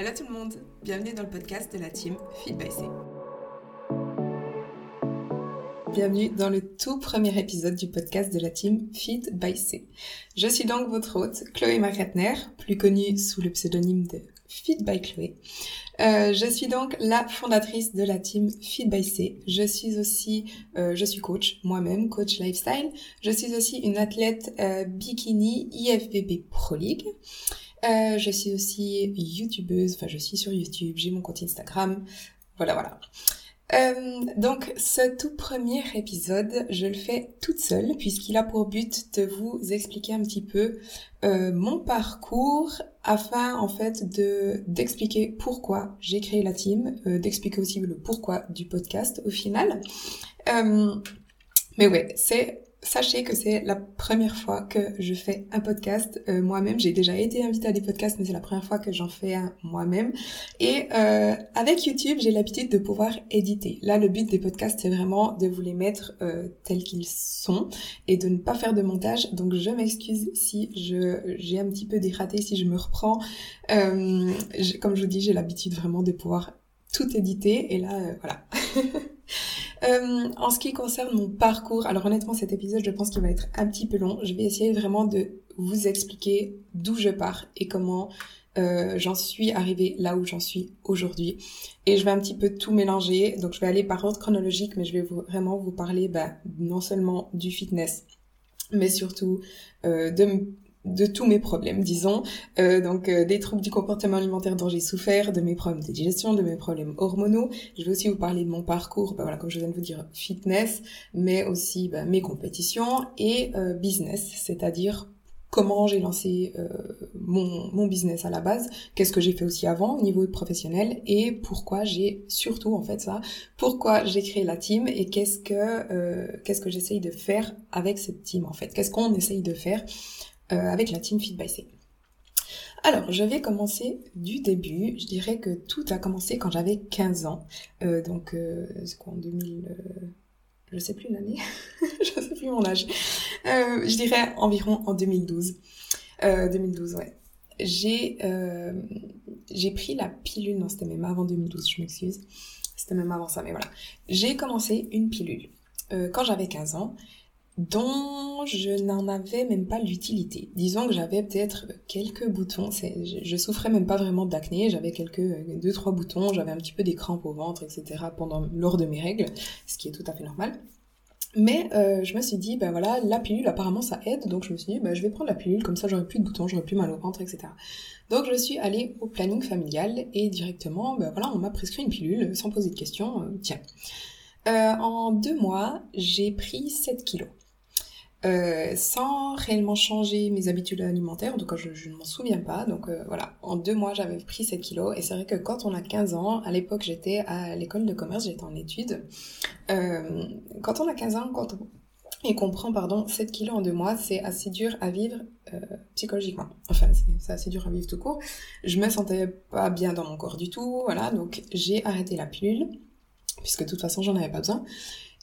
Hello tout le monde, bienvenue dans le podcast de la team Feed by C. Bienvenue dans le tout premier épisode du podcast de la team Feed by C. Je suis donc votre hôte, Chloé Macratner, plus connue sous le pseudonyme de Feed by Chloé. Euh, je suis donc la fondatrice de la team Feed by C. Je suis aussi, euh, je suis coach moi-même, coach lifestyle. Je suis aussi une athlète euh, bikini IFBB Pro League. Euh, je suis aussi youtubeuse, enfin je suis sur YouTube, j'ai mon compte Instagram, voilà voilà. Euh, donc ce tout premier épisode, je le fais toute seule puisqu'il a pour but de vous expliquer un petit peu euh, mon parcours afin en fait de d'expliquer pourquoi j'ai créé la team, euh, d'expliquer aussi le pourquoi du podcast au final. Euh, mais ouais, c'est sachez que c'est la première fois que je fais un podcast euh, moi-même. J'ai déjà été invitée à des podcasts, mais c'est la première fois que j'en fais un moi-même. Et euh, avec YouTube, j'ai l'habitude de pouvoir éditer. Là, le but des podcasts, c'est vraiment de vous les mettre euh, tels qu'ils sont et de ne pas faire de montage. Donc, je m'excuse si je j'ai un petit peu dératé, si je me reprends. Comme je vous dis, j'ai l'habitude vraiment de pouvoir tout éditer. Et là, voilà. Euh, en ce qui concerne mon parcours, alors honnêtement cet épisode je pense qu'il va être un petit peu long. Je vais essayer vraiment de vous expliquer d'où je pars et comment euh, j'en suis arrivée là où j'en suis aujourd'hui. Et je vais un petit peu tout mélanger. Donc je vais aller par ordre chronologique, mais je vais vraiment vous parler bah, non seulement du fitness, mais surtout euh, de de tous mes problèmes, disons, euh, donc euh, des troubles du comportement alimentaire dont j'ai souffert, de mes problèmes de digestion, de mes problèmes hormonaux. Je vais aussi vous parler de mon parcours, bah, voilà, comme je viens de vous dire, fitness, mais aussi bah, mes compétitions et euh, business, c'est-à-dire comment j'ai lancé euh, mon, mon business à la base, qu'est-ce que j'ai fait aussi avant au niveau professionnel et pourquoi j'ai surtout en fait ça, pourquoi j'ai créé la team et qu'est-ce que euh, qu'est-ce que j'essaye de faire avec cette team en fait, qu'est-ce qu'on essaye de faire avec la team Feed by C. Alors, je vais commencer du début. Je dirais que tout a commencé quand j'avais 15 ans. Euh, donc, euh, c'est quoi en 2000 euh, Je sais plus l'année. je sais plus mon âge. Euh, je dirais environ en 2012. 2012, ouais. J'ai j'ai pris la pilule. Non, c'était même avant 2012. Je m'excuse. C'était même avant ça, mais voilà. J'ai commencé une pilule quand j'avais 15 ans dont je n'en avais même pas l'utilité. Disons que j'avais peut-être quelques boutons, je, je souffrais même pas vraiment d'acné, j'avais quelques deux trois boutons, j'avais un petit peu des crampes au ventre, etc. pendant lors de mes règles, ce qui est tout à fait normal. Mais euh, je me suis dit, ben voilà, la pilule apparemment ça aide, donc je me suis dit, ben je vais prendre la pilule, comme ça j'aurai plus de boutons, j'aurai plus mal au ventre, etc. Donc je suis allée au planning familial et directement, ben voilà, on m'a prescrit une pilule sans poser de questions, euh, tiens. Euh, en deux mois, j'ai pris 7 kilos. Euh, sans réellement changer mes habitudes alimentaires, en tout cas je, ne m'en souviens pas, donc euh, voilà, en deux mois j'avais pris 7 kilos, et c'est vrai que quand on a 15 ans, à l'époque j'étais à l'école de commerce, j'étais en études, euh, quand on a 15 ans, quand on, et qu'on prend pardon 7 kilos en deux mois, c'est assez dur à vivre euh, psychologiquement. Enfin, c'est assez dur à vivre tout court. Je me sentais pas bien dans mon corps du tout, voilà, donc j'ai arrêté la pilule, puisque de toute façon j'en avais pas besoin.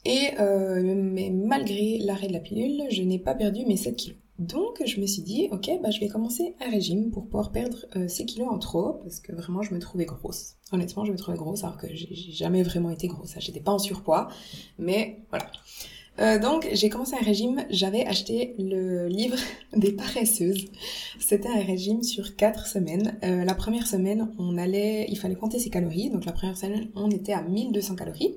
Et euh, mais malgré l'arrêt de la pilule, je n'ai pas perdu mes 7 kilos. Donc je me suis dit, ok, bah, je vais commencer un régime pour pouvoir perdre euh, ces kilos en trop, parce que vraiment je me trouvais grosse. Honnêtement, je me trouvais grosse, alors que j'ai jamais vraiment été grosse. J'étais pas en surpoids, mais voilà. Euh, donc j'ai commencé un régime, j'avais acheté le livre des paresseuses. C'était un régime sur quatre semaines. Euh, la première semaine, on allait, il fallait compter ses calories. Donc la première semaine, on était à 1200 calories.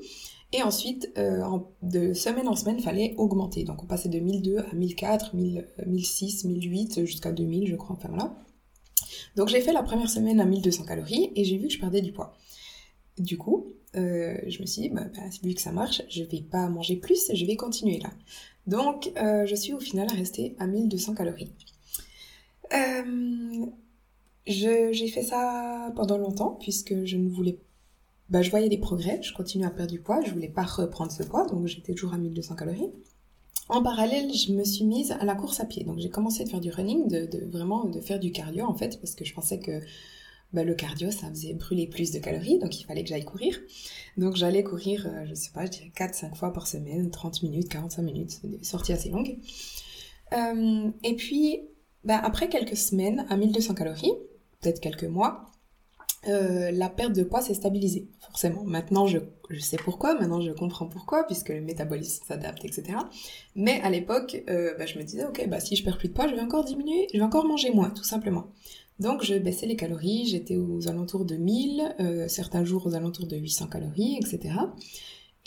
Et ensuite, euh, en, de semaine en semaine, il fallait augmenter. Donc on passait de 1002 à 1004, 1000, 1006, 1008 jusqu'à 2000, je crois. Enfin voilà. Donc j'ai fait la première semaine à 1200 calories et j'ai vu que je perdais du poids. Du coup, euh, je me suis dit, bah, bah, vu que ça marche, je vais pas manger plus, je vais continuer là. Donc euh, je suis au final restée à 1200 calories. J'ai fait ça pendant longtemps puisque je ne voulais pas bah, je voyais des progrès, je continuais à perdre du poids, je voulais pas reprendre ce poids, donc j'étais toujours à 1200 calories. En parallèle, je me suis mise à la course à pied. Donc j'ai commencé à faire du running, de, vraiment de faire du cardio en fait, parce que je pensais que bah, le cardio, ça faisait brûler plus de calories, donc il fallait que j'aille courir. Donc j'allais courir, euh, je sais pas, je dirais 4-5 fois par semaine, 30 minutes, 45 minutes, des sorties assez longues. Euh, et puis, bah, après quelques semaines à 1200 calories, peut-être quelques mois, la perte de poids s'est stabilisée, forcément. Maintenant, je, sais pourquoi, maintenant je comprends pourquoi, puisque le métabolisme s'adapte, etc. Mais à l'époque, bah, je me disais, ok, bah, si je perds plus de poids, je vais encore diminuer, je vais encore manger moins, tout simplement. Donc je baissais les calories, j'étais aux alentours de 1000, euh, certains jours aux alentours de 800 calories, etc.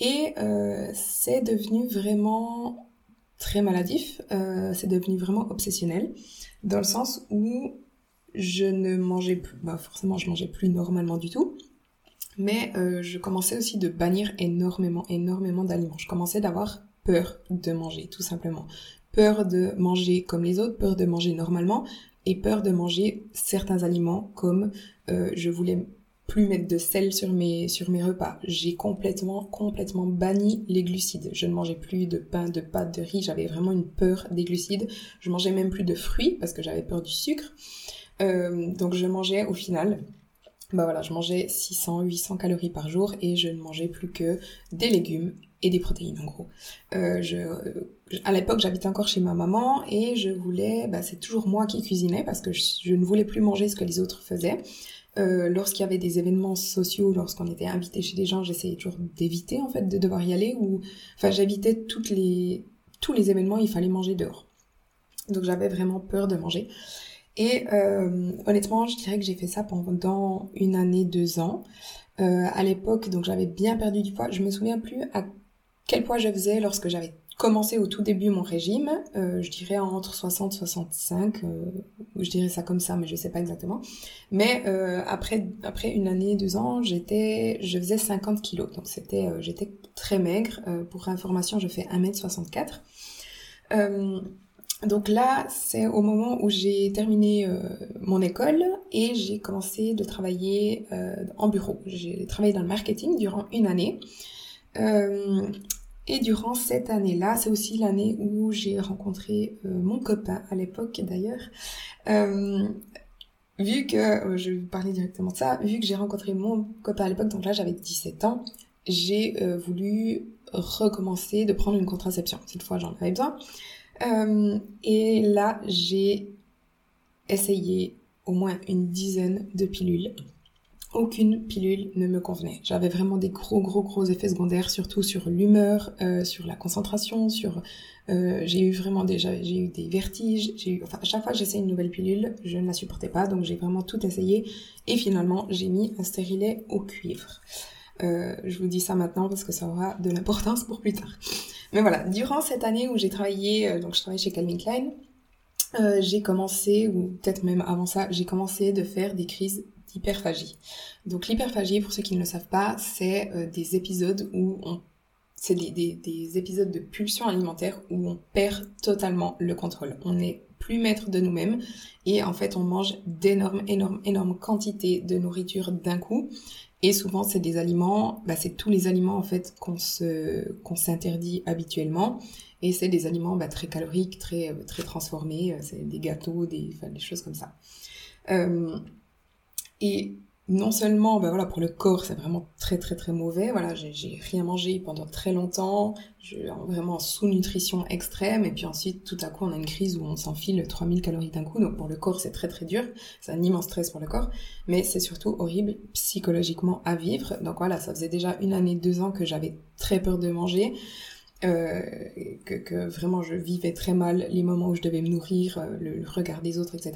Et euh, c'est devenu vraiment très maladif, euh, c'est devenu vraiment obsessionnel, dans le sens où je ne mangeais plus, bah forcément je mangeais plus normalement du tout, mais je commençais aussi de bannir énormément, énormément d'aliments. Je commençais d'avoir peur de manger, tout simplement. Peur de manger comme les autres, peur de manger normalement, et peur de manger certains aliments comme euh, je voulais plus mettre de sel sur mes, sur mes repas. J'ai complètement, complètement banni les glucides. Je ne mangeais plus de pain, de pâtes, de riz. J'avais vraiment une peur des glucides. Je mangeais même plus de fruits parce que j'avais peur du sucre. Euh, donc je mangeais au final, bah voilà, je mangeais 600, 800 calories par jour et je ne mangeais plus que des légumes et des protéines en gros. Euh, je, à l'époque, j'habitais encore chez ma maman et je voulais, bah, c'est toujours moi qui cuisinais parce que je, ne voulais plus manger ce que les autres faisaient. Euh, lorsqu'il y avait des événements sociaux, lorsqu'on était invité chez des gens, j'essayais toujours d'éviter en fait de devoir y aller ou, enfin, j'évitais toutes les tous les événements, il fallait manger dehors. Donc j'avais vraiment peur de manger. Et euh, honnêtement, je dirais que j'ai fait ça pendant une année, deux ans. Euh, à l'époque, donc j'avais bien perdu du poids. Je me souviens plus à quel poids je faisais lorsque j'avais commencé au tout début mon régime, euh, je dirais entre 60 65, euh, je dirais ça comme ça, mais je sais pas exactement. Mais euh, après après une année, deux ans, j'étais, je faisais 50 kilos, donc c'était, euh, j'étais très maigre. Euh, pour information, je fais 1m64. Donc là, c'est au moment où j'ai terminé mon école et j'ai commencé de travailler en bureau. J'ai travaillé dans le marketing durant une année. Euh, et durant cette année-là, c'est aussi l'année où j'ai rencontré euh, mon copain à l'époque d'ailleurs. Euh, vu que, euh, je vais vous parler directement de ça, vu que j'ai rencontré mon copain à l'époque, donc là j'avais 17 ans, j'ai voulu recommencer de prendre une contraception. Cette fois j'en avais besoin. Et là j'ai essayé au moins une dizaine de pilules aucune pilule ne me convenait. J'avais vraiment des gros gros gros effets secondaires, surtout sur l'humeur, euh, sur la concentration, sur euh, j'ai eu vraiment déjà j'ai eu des vertiges, j'ai eu enfin à chaque fois que j'essayais une nouvelle pilule, je ne la supportais pas, donc j'ai vraiment tout essayé et finalement j'ai mis un stérilet au cuivre. Euh, je vous dis ça maintenant parce que ça aura de l'importance pour plus tard. Mais voilà, durant cette année où j'ai travaillé, euh, donc je travaillais chez Calvin Klein, euh, j'ai commencé, ou peut-être même avant ça, j'ai commencé de faire des crises hyperphagie. Donc l'hyperphagie, pour ceux qui ne le savent pas, c'est euh, des épisodes où on c'est des, épisodes de pulsion alimentaire où on perd totalement le contrôle. On n'est plus maître de nous-mêmes et en fait on mange d'énormes, énormes, énormes quantités de nourriture d'un coup. Et souvent c'est des aliments, bah, c'est tous les aliments en fait qu'on se qu'on s'interdit habituellement. Et c'est des aliments bah, très caloriques, très très transformés. C'est des gâteaux, des, enfin, des choses comme ça. Euh, non seulement, ben voilà, pour le corps, c'est vraiment très très très mauvais. Voilà, j'ai rien mangé pendant très longtemps, je, vraiment en sous-nutrition extrême. Et puis ensuite, tout à coup, on a une crise où on s'enfile 3000 calories d'un coup. Donc pour le corps, c'est très très dur. C'est un immense stress pour le corps. Mais c'est surtout horrible psychologiquement à vivre. Donc voilà, ça faisait déjà une année, deux ans que j'avais très peur de manger. Euh, que, vraiment je vivais très mal les moments où je devais me nourrir, euh, le, regard des autres, etc.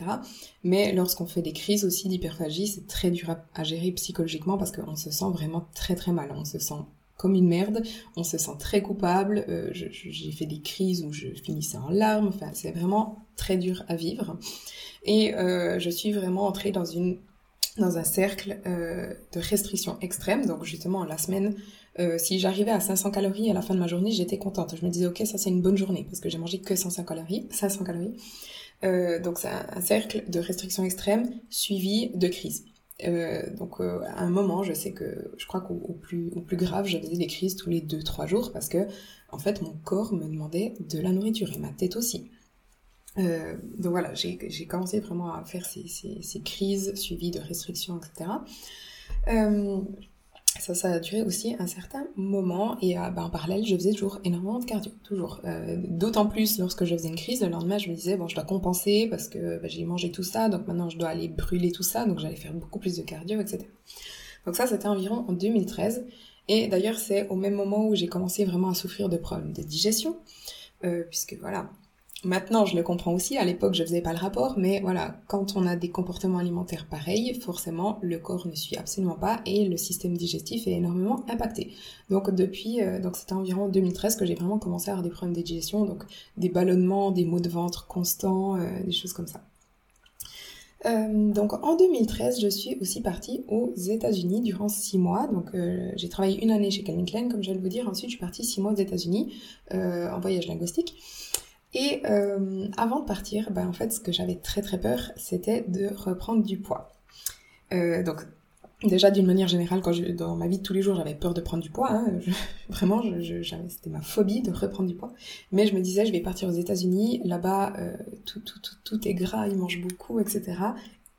Mais lorsqu'on fait des crises aussi d'hyperphagie, c'est très dur à, gérer psychologiquement parce qu'on se sent vraiment très très mal. On se sent comme une merde, on se sent très coupable. Euh, j'ai fait des crises où je finissais en larmes. Enfin, c'est vraiment très dur à vivre. Et je suis vraiment entrée dans une dans un cercle de restriction extrême. Donc justement la semaine euh, si j'arrivais à 500 calories à la fin de ma journée, j'étais contente. Je me disais, ok, ça c'est une bonne journée parce que j'ai mangé que 500 calories. 500 calories. Euh, donc c'est un, cercle de restriction extrême suivi de crise. Euh, donc à un moment, je sais que je crois qu'au plus, au plus grave, j'avais des crises tous les 2-3 jours parce que en fait mon corps me demandait de la nourriture et ma tête aussi. Donc voilà, j'ai commencé vraiment à faire ces, crises suivies de restrictions, etc. Ça, ça a duré aussi un certain moment et euh, bah, en parallèle, je faisais toujours énormément de cardio, toujours. Euh, D'autant plus lorsque je faisais une crise, le lendemain, je me disais, bon, je dois compenser parce que bah, j'ai mangé tout ça, donc maintenant je dois aller brûler tout ça, donc j'allais faire beaucoup plus de cardio, etc. Donc ça, c'était environ en 2013. Et d'ailleurs, c'est au même moment où j'ai commencé vraiment à souffrir de problèmes de digestion, euh, puisque voilà, Maintenant, je le comprends aussi. À l'époque, je faisais pas le rapport, mais voilà, quand on a des comportements alimentaires pareils, forcément, le corps ne suit absolument pas et le système digestif est énormément impacté. Donc depuis, euh, donc c'était environ 2013 que j'ai vraiment commencé à avoir des problèmes de digestion, donc des ballonnements, des maux de ventre constants, euh, des choses comme ça. Euh, donc en 2013, je suis aussi partie aux États-Unis durant six mois. Donc j'ai travaillé une année chez Calvin Klein, comme je viens de vous dire. Ensuite, je suis partie six mois aux États-Unis en voyage linguistique. Et euh, avant de partir, ben, en fait, ce que j'avais très très peur, c'était de reprendre du poids. Euh, donc, déjà d'une manière générale, quand je, dans ma vie de tous les jours, j'avais peur de prendre du poids. Hein, vraiment, je, c'était ma phobie de reprendre du poids. Mais je me disais, je vais partir aux États-Unis. Là-bas, euh, tout, tout, tout, tout est gras, ils mangent beaucoup, etc.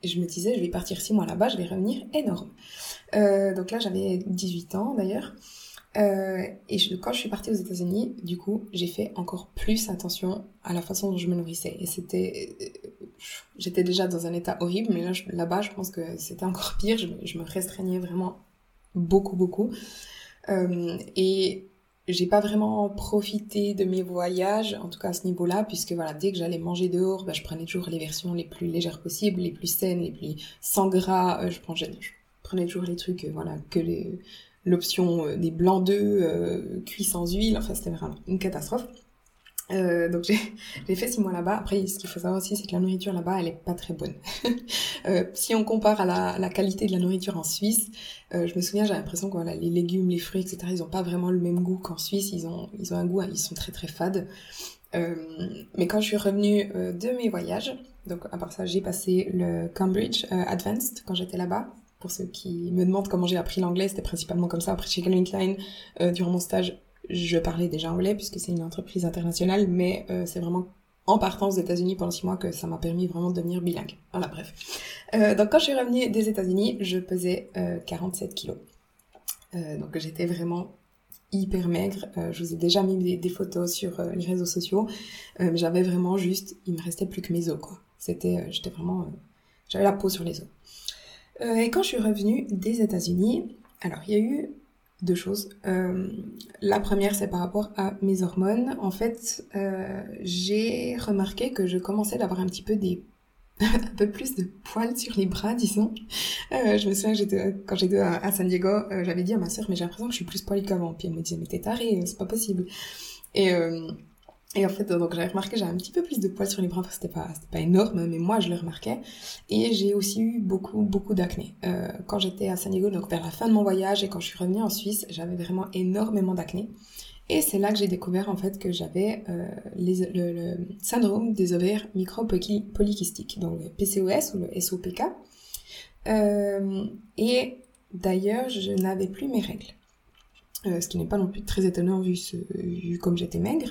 Et je me disais, je vais partir six mois là-bas, je vais revenir énorme. Euh, donc là, j'avais 18 ans d'ailleurs. Euh, et quand je suis partie aux États-Unis, du coup, j'ai fait encore plus attention à la façon dont je me nourrissais. Et c'était, euh, j'étais déjà dans un état horrible, mais là, là-bas, je pense que c'était encore pire. Je, me restreignais vraiment beaucoup, beaucoup. Euh, et j'ai pas vraiment profité de mes voyages, en tout cas à ce niveau-là, puisque voilà, dès que j'allais manger dehors, bah, je prenais toujours les versions les plus légères possibles, les plus saines, les plus sans gras. Euh, je, prenais, je prenais toujours les trucs, voilà, que les l'option euh, des blancs d'œufs euh, cuits sans huile, enfin c'était vraiment une catastrophe. Euh, donc j'ai fait six mois là-bas. Après, ce qu'il faut savoir aussi, c'est que la nourriture là-bas, elle est pas très bonne. si on compare à la, qualité de la nourriture en Suisse, je me souviens, j'ai l'impression que les légumes, les fruits, etc., ils ont pas vraiment le même goût qu'en Suisse. Ils ont, ils ont un goût, ils sont très très fades. Mais quand je suis revenue de mes voyages, donc à part ça, j'ai passé le Cambridge Advanced quand j'étais là-bas. Pour ceux qui me demandent comment j'ai appris l'anglais, c'était principalement comme ça. Après, chez Calvin Klein, euh, durant mon stage, je parlais déjà anglais puisque c'est une entreprise internationale, mais euh, c'est vraiment en partant aux États-Unis pendant six mois que ça m'a permis vraiment de devenir bilingue. Voilà, bref. Euh, donc quand je suis revenue des États-Unis, je pesais 47 kilos. donc j'étais vraiment hyper maigre. je vous ai déjà mis des, photos sur les réseaux sociaux. j'avais vraiment juste, il me restait plus que mes os, quoi. C'était, j'étais vraiment, j'avais la peau sur les os. Euh, et quand je suis revenue des États-Unis, alors il y a eu deux choses. Euh, la première, c'est par rapport à mes hormones. En fait, euh, j'ai remarqué que je commençais d'avoir un petit peu des un peu plus de poils sur les bras, disons. Euh, je me souviens, j'étais, quand j'étais à, San Diego, euh, j'avais dit à ma sœur, mais j'ai l'impression que je suis plus poilée qu'avant. Puis elle me disait, mais t'es tarée, c'est pas possible. Et et en fait, donc j'avais remarqué, j'avais un petit peu plus de poils sur les bras, que c'était pas, c'était pas énorme, mais moi je le remarquais. Et j'ai aussi eu beaucoup, beaucoup d'acné. Euh, quand j'étais à San Diego, donc vers la fin de mon voyage, et quand je suis revenue en Suisse, j'avais vraiment énormément d'acné. Et c'est là que j'ai découvert en fait que j'avais euh, le, le, syndrome des ovaires micro-polykystiques, donc le PCOS ou le SOPK. Euh, et d'ailleurs, je n'avais plus mes règles. Euh, ce qui n'est pas non plus très étonnant vu, ce, vu comme j'étais maigre.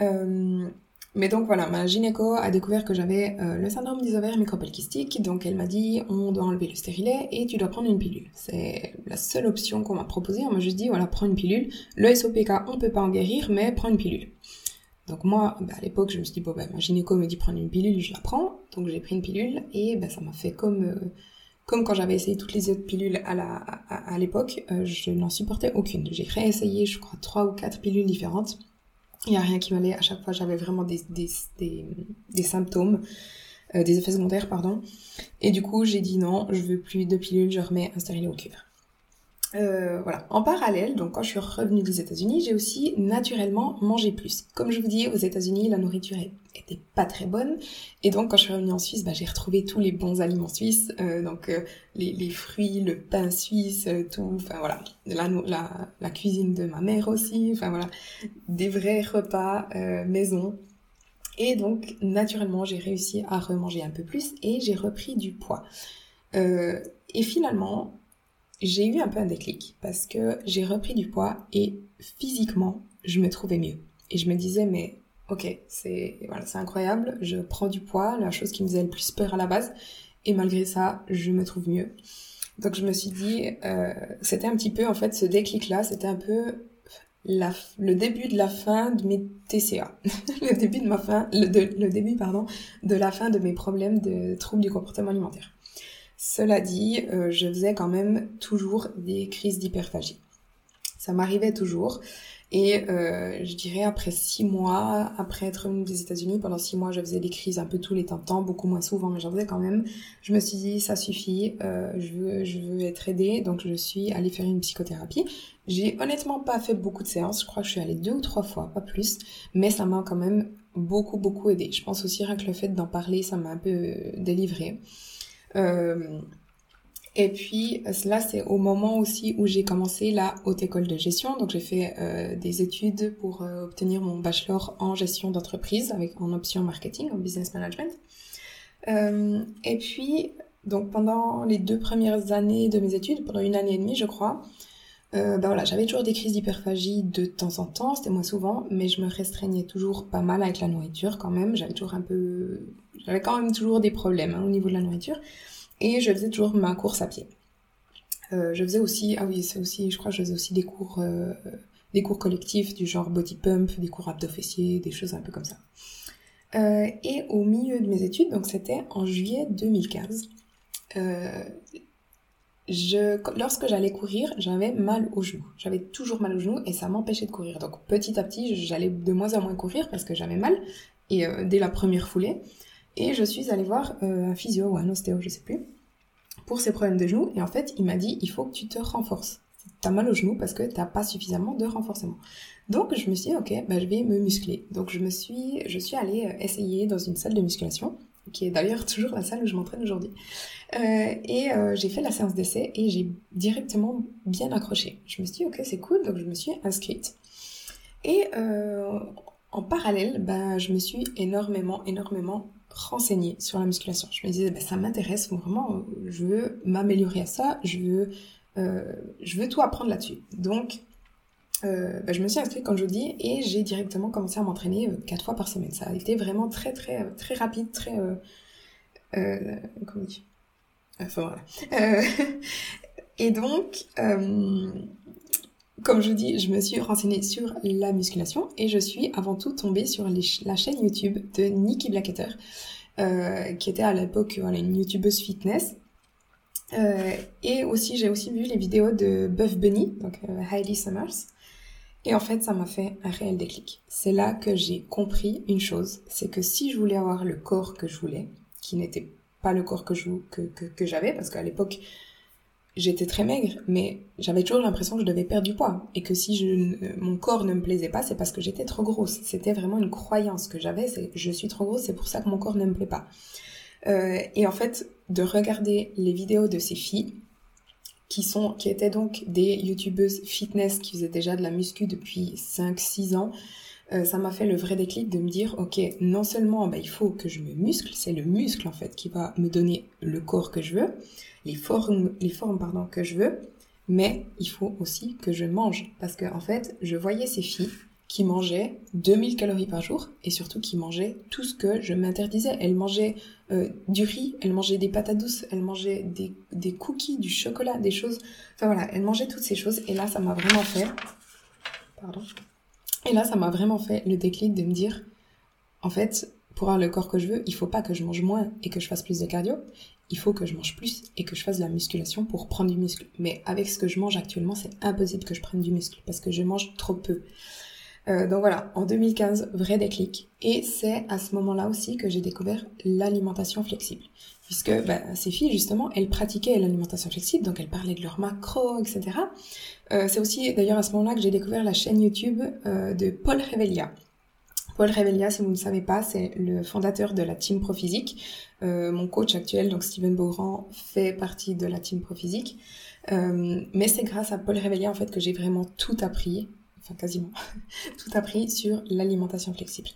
Euh, mais donc voilà, ma gynéco a découvert que j'avais euh, le syndrome des ovaires donc elle m'a dit on doit enlever le stérilet et tu dois prendre une pilule. C'est la seule option qu'on m'a proposée, on m'a juste dit voilà, prends une pilule. Le SOPK, on peut pas en guérir, mais prends une pilule. Donc moi, bah, à l'époque, je me suis dit bon bah ma gynéco me dit prendre une pilule, je la prends. Donc j'ai pris une pilule et bah, ça m'a fait comme euh, comme quand j'avais essayé toutes les autres pilules à la à, l'époque, je n'en supportais aucune. J'ai réessayé, je crois, trois ou quatre pilules différentes il n'y a rien qui m'allait. À chaque fois, j'avais vraiment des, des, des, des symptômes, euh, des effets secondaires, pardon. Et du coup, j'ai dit non, je veux plus de pilules, je remets un stérilet au cuivre. Euh, voilà. En parallèle, donc quand je suis revenue des États-Unis, j'ai aussi naturellement mangé plus. Comme je vous dis, aux États-Unis, la nourriture était pas très bonne, et donc quand je suis revenue en Suisse, bah, j'ai retrouvé tous les bons aliments suisses, euh, donc euh, les, les, fruits, le pain suisse, tout, enfin voilà, la, la, la, cuisine de ma mère aussi, enfin voilà, des vrais repas maison. Et donc naturellement, j'ai réussi à remanger un peu plus et j'ai repris du poids. et finalement, j'ai eu un peu un déclic parce que j'ai repris du poids et physiquement, je me trouvais mieux. Et je me disais, mais ok, c'est voilà, incroyable, je prends du poids, la chose qui me faisait le plus peur à la base, et malgré ça, je me trouve mieux. Donc je me suis dit, euh, c'était un petit peu en fait ce déclic-là, c'était un peu le début de la fin de mes TCA, le début de ma fin, le début pardon de la fin de mes problèmes de troubles du comportement alimentaire. Cela dit, euh, je faisais quand même toujours des crises d'hyperphagie. Ça m'arrivait toujours. Et euh, je dirais après six mois, après être revenue des États-Unis, pendant six mois, je faisais des crises un peu tous les temps, beaucoup moins souvent, mais j'en faisais quand même. Je me suis dit, ça suffit, euh, je, veux, je veux être aidée, donc je suis allée faire une psychothérapie. J'ai honnêtement pas fait beaucoup de séances, je crois que je suis allée deux ou trois fois, pas plus, mais ça m'a quand même beaucoup, beaucoup aidé. Je pense aussi rien que le fait d'en parler, ça m'a un peu délivré. Euh, et puis là, c'est au moment aussi où j'ai commencé la haute école de gestion. Donc j'ai fait euh, des études pour euh, obtenir mon bachelor en gestion d'entreprise avec en option marketing, en business management. Et puis donc pendant les deux premières années de mes études, pendant une année et demie, je crois, ben voilà, j'avais toujours des crises d'hyperphagie de temps en temps, c'était moins souvent, mais je me restreignais toujours pas mal avec la nourriture quand même. J'avais toujours un peu, j'avais quand même toujours des problèmes hein, au niveau de la nourriture. Et je faisais toujours ma course à pied. Euh, je faisais aussi, ah oui, c'est aussi, je crois, je faisais aussi des cours, euh, des cours collectifs du genre body pump, des cours abdos fessiers, des choses un peu comme ça. Euh, et au milieu de mes études, donc c'était en juillet 2015, je, lorsque j'allais courir, j'avais mal aux genoux. J'avais toujours mal aux genoux et ça m'empêchait de courir. Donc petit à petit, j'allais de moins en moins courir parce que j'avais mal et dès la première foulée. Et je suis allée voir euh, un physio ou un ostéo, je sais plus, pour ces problèmes de genoux. Et en fait, il m'a dit, il faut que tu te renforces. T'as mal au genou parce que t'as pas suffisamment de renforcement. Donc je me suis dit, ok, bah, je vais me muscler. Donc je me suis, je suis allée euh, essayer dans une salle de musculation, qui est d'ailleurs toujours la salle où je m'entraîne aujourd'hui. Euh, et j'ai fait la séance d'essai et j'ai directement bien accroché. Je me suis dit, ok, c'est cool, donc je me suis inscrite. Et en parallèle, bah, je me suis énormément, énormément renseigner sur la musculation. Je me disais, bah, ça m'intéresse vraiment, je veux m'améliorer à ça, je veux, euh, je veux tout apprendre là-dessus. Donc, euh, bah, je me suis inscrite, comme je vous dis, et j'ai directement commencé à m'entraîner euh, quatre fois par semaine. Ça a été vraiment très, très, très rapide, très... comment dire Enfin, voilà. et donc, comme je vous dis, je me suis renseignée sur la musculation et je suis avant tout tombée sur la chaîne YouTube de Nikki Blacketter, euh, qui était à l'époque voilà, une youtubeuse fitness. Euh, et aussi, j'ai aussi vu les vidéos de Buff Bunny, donc euh, Hailey Summers. Et en fait, ça m'a fait un réel déclic. C'est là que j'ai compris une chose, c'est que si je voulais avoir le corps que je voulais, qui n'était pas le corps que j'avais, parce qu'à l'époque, j'étais très maigre, mais j'avais toujours l'impression que je devais perdre du poids. Et que si je, mon corps ne me plaisait pas, c'est parce que j'étais trop grosse. C'était vraiment une croyance que j'avais, c'est je suis trop grosse, c'est pour ça que mon corps ne me plaît pas. Euh, et en fait, de regarder les vidéos de ces filles, qui sont, qui étaient donc des youtubeuses fitness qui faisaient déjà de la muscu depuis 5-6 ans, euh, ça m'a fait le vrai déclic de me dire, ok, non seulement bah, il faut que je me muscle, c'est le muscle en fait qui va me donner le corps que je veux, les formes, les formes pardon, que je veux, mais il faut aussi que je mange. Parce que en fait, je voyais ces filles qui mangeaient 2000 calories par jour et surtout qui mangeaient tout ce que je m'interdisais. Elles mangeaient euh, du riz, elles mangeaient des patates douces, elles mangeaient des, des cookies, du chocolat, des choses. Enfin voilà, elles mangeaient toutes ces choses et là, ça m'a vraiment fait. Pardon. Et là, ça m'a vraiment fait le déclic de me dire, en fait, pour avoir le corps que je veux, il faut pas que je mange moins et que je fasse plus de cardio il faut que je mange plus et que je fasse de la musculation pour prendre du muscle. Mais avec ce que je mange actuellement, c'est impossible que je prenne du muscle parce que je mange trop peu. Euh, donc voilà, en 2015, vrai déclic. Et c'est à ce moment-là aussi que j'ai découvert l'alimentation flexible. Puisque bah, ces filles, justement, elles pratiquaient l'alimentation flexible, donc elles parlaient de leurs macros, etc. Euh, c'est aussi d'ailleurs à ce moment-là que j'ai découvert la chaîne YouTube euh, de Paul Revelia. Paul Revelia, si vous ne savez pas, c'est le fondateur de la Team Prophysique. Euh, mon coach actuel, donc Steven Beaugrand, fait partie de la Team Prophysique. Euh, mais c'est grâce à Paul Revelia, en fait, que j'ai vraiment tout appris, enfin quasiment, tout appris sur l'alimentation flexible.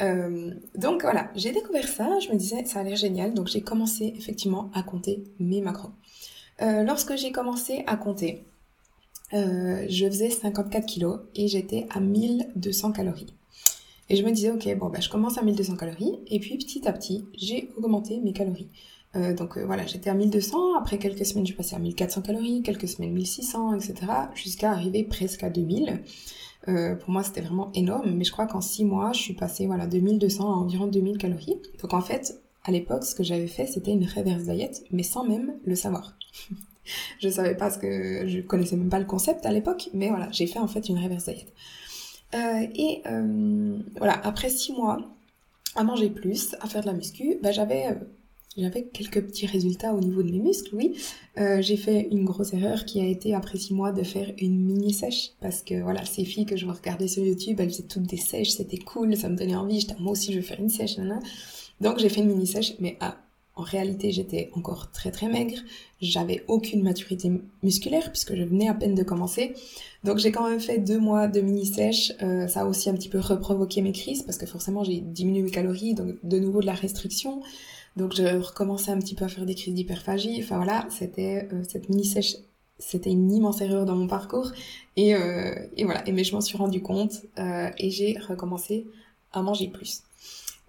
Euh, donc voilà, j'ai découvert ça, je me disais, ça a l'air génial, donc j'ai commencé effectivement à compter mes macros. Euh, lorsque j'ai commencé à compter, euh, je faisais 54 kilos et j'étais à 1200 calories. Et je me disais, ok, bon, bah, je commence à 1200 calories, et puis petit à petit, j'ai augmenté mes calories. Donc voilà, j'étais à 1200, après quelques semaines je passais à 1400 calories, quelques semaines 1600, etc. jusqu'à arriver presque à 2000. Euh, pour moi c'était vraiment énorme, mais je crois qu'en 6 mois je suis passée voilà, de 1200 à environ 2000 calories. Donc en fait, à l'époque ce que j'avais fait c'était une reverse diet, mais sans même le savoir. je savais pas ce que, je connaissais même pas le concept à l'époque, mais voilà, j'ai fait en fait une reverse diet. et voilà, après 6 mois, à manger plus, à faire de la muscu, bah, j'avais j'avais quelques petits résultats au niveau de mes muscles, oui. Euh, j'ai fait une grosse erreur qui a été, après six mois, de faire une mini sèche. Parce que voilà, ces filles que je regardais sur YouTube, elles faisaient toutes des sèches, c'était cool, ça me donnait envie. J'étais, moi aussi, je vais faire une sèche, Donc j'ai fait une mini sèche, mais ah, en réalité, j'étais encore très très maigre. J'avais aucune maturité musculaire puisque je venais à peine de commencer. Donc j'ai quand même fait deux mois de mini sèche. Euh, ça a aussi un petit peu reprovoqué mes crises parce que forcément j'ai diminué mes calories, donc de nouveau de la restriction. Donc je recommençais un petit peu à faire des crises d'hyperphagie. Enfin voilà, c'était euh, cette mini sèche, c'était une immense erreur dans mon parcours. Et, euh, et voilà, et mais je m'en suis rendu compte euh, et j'ai recommencé à manger plus.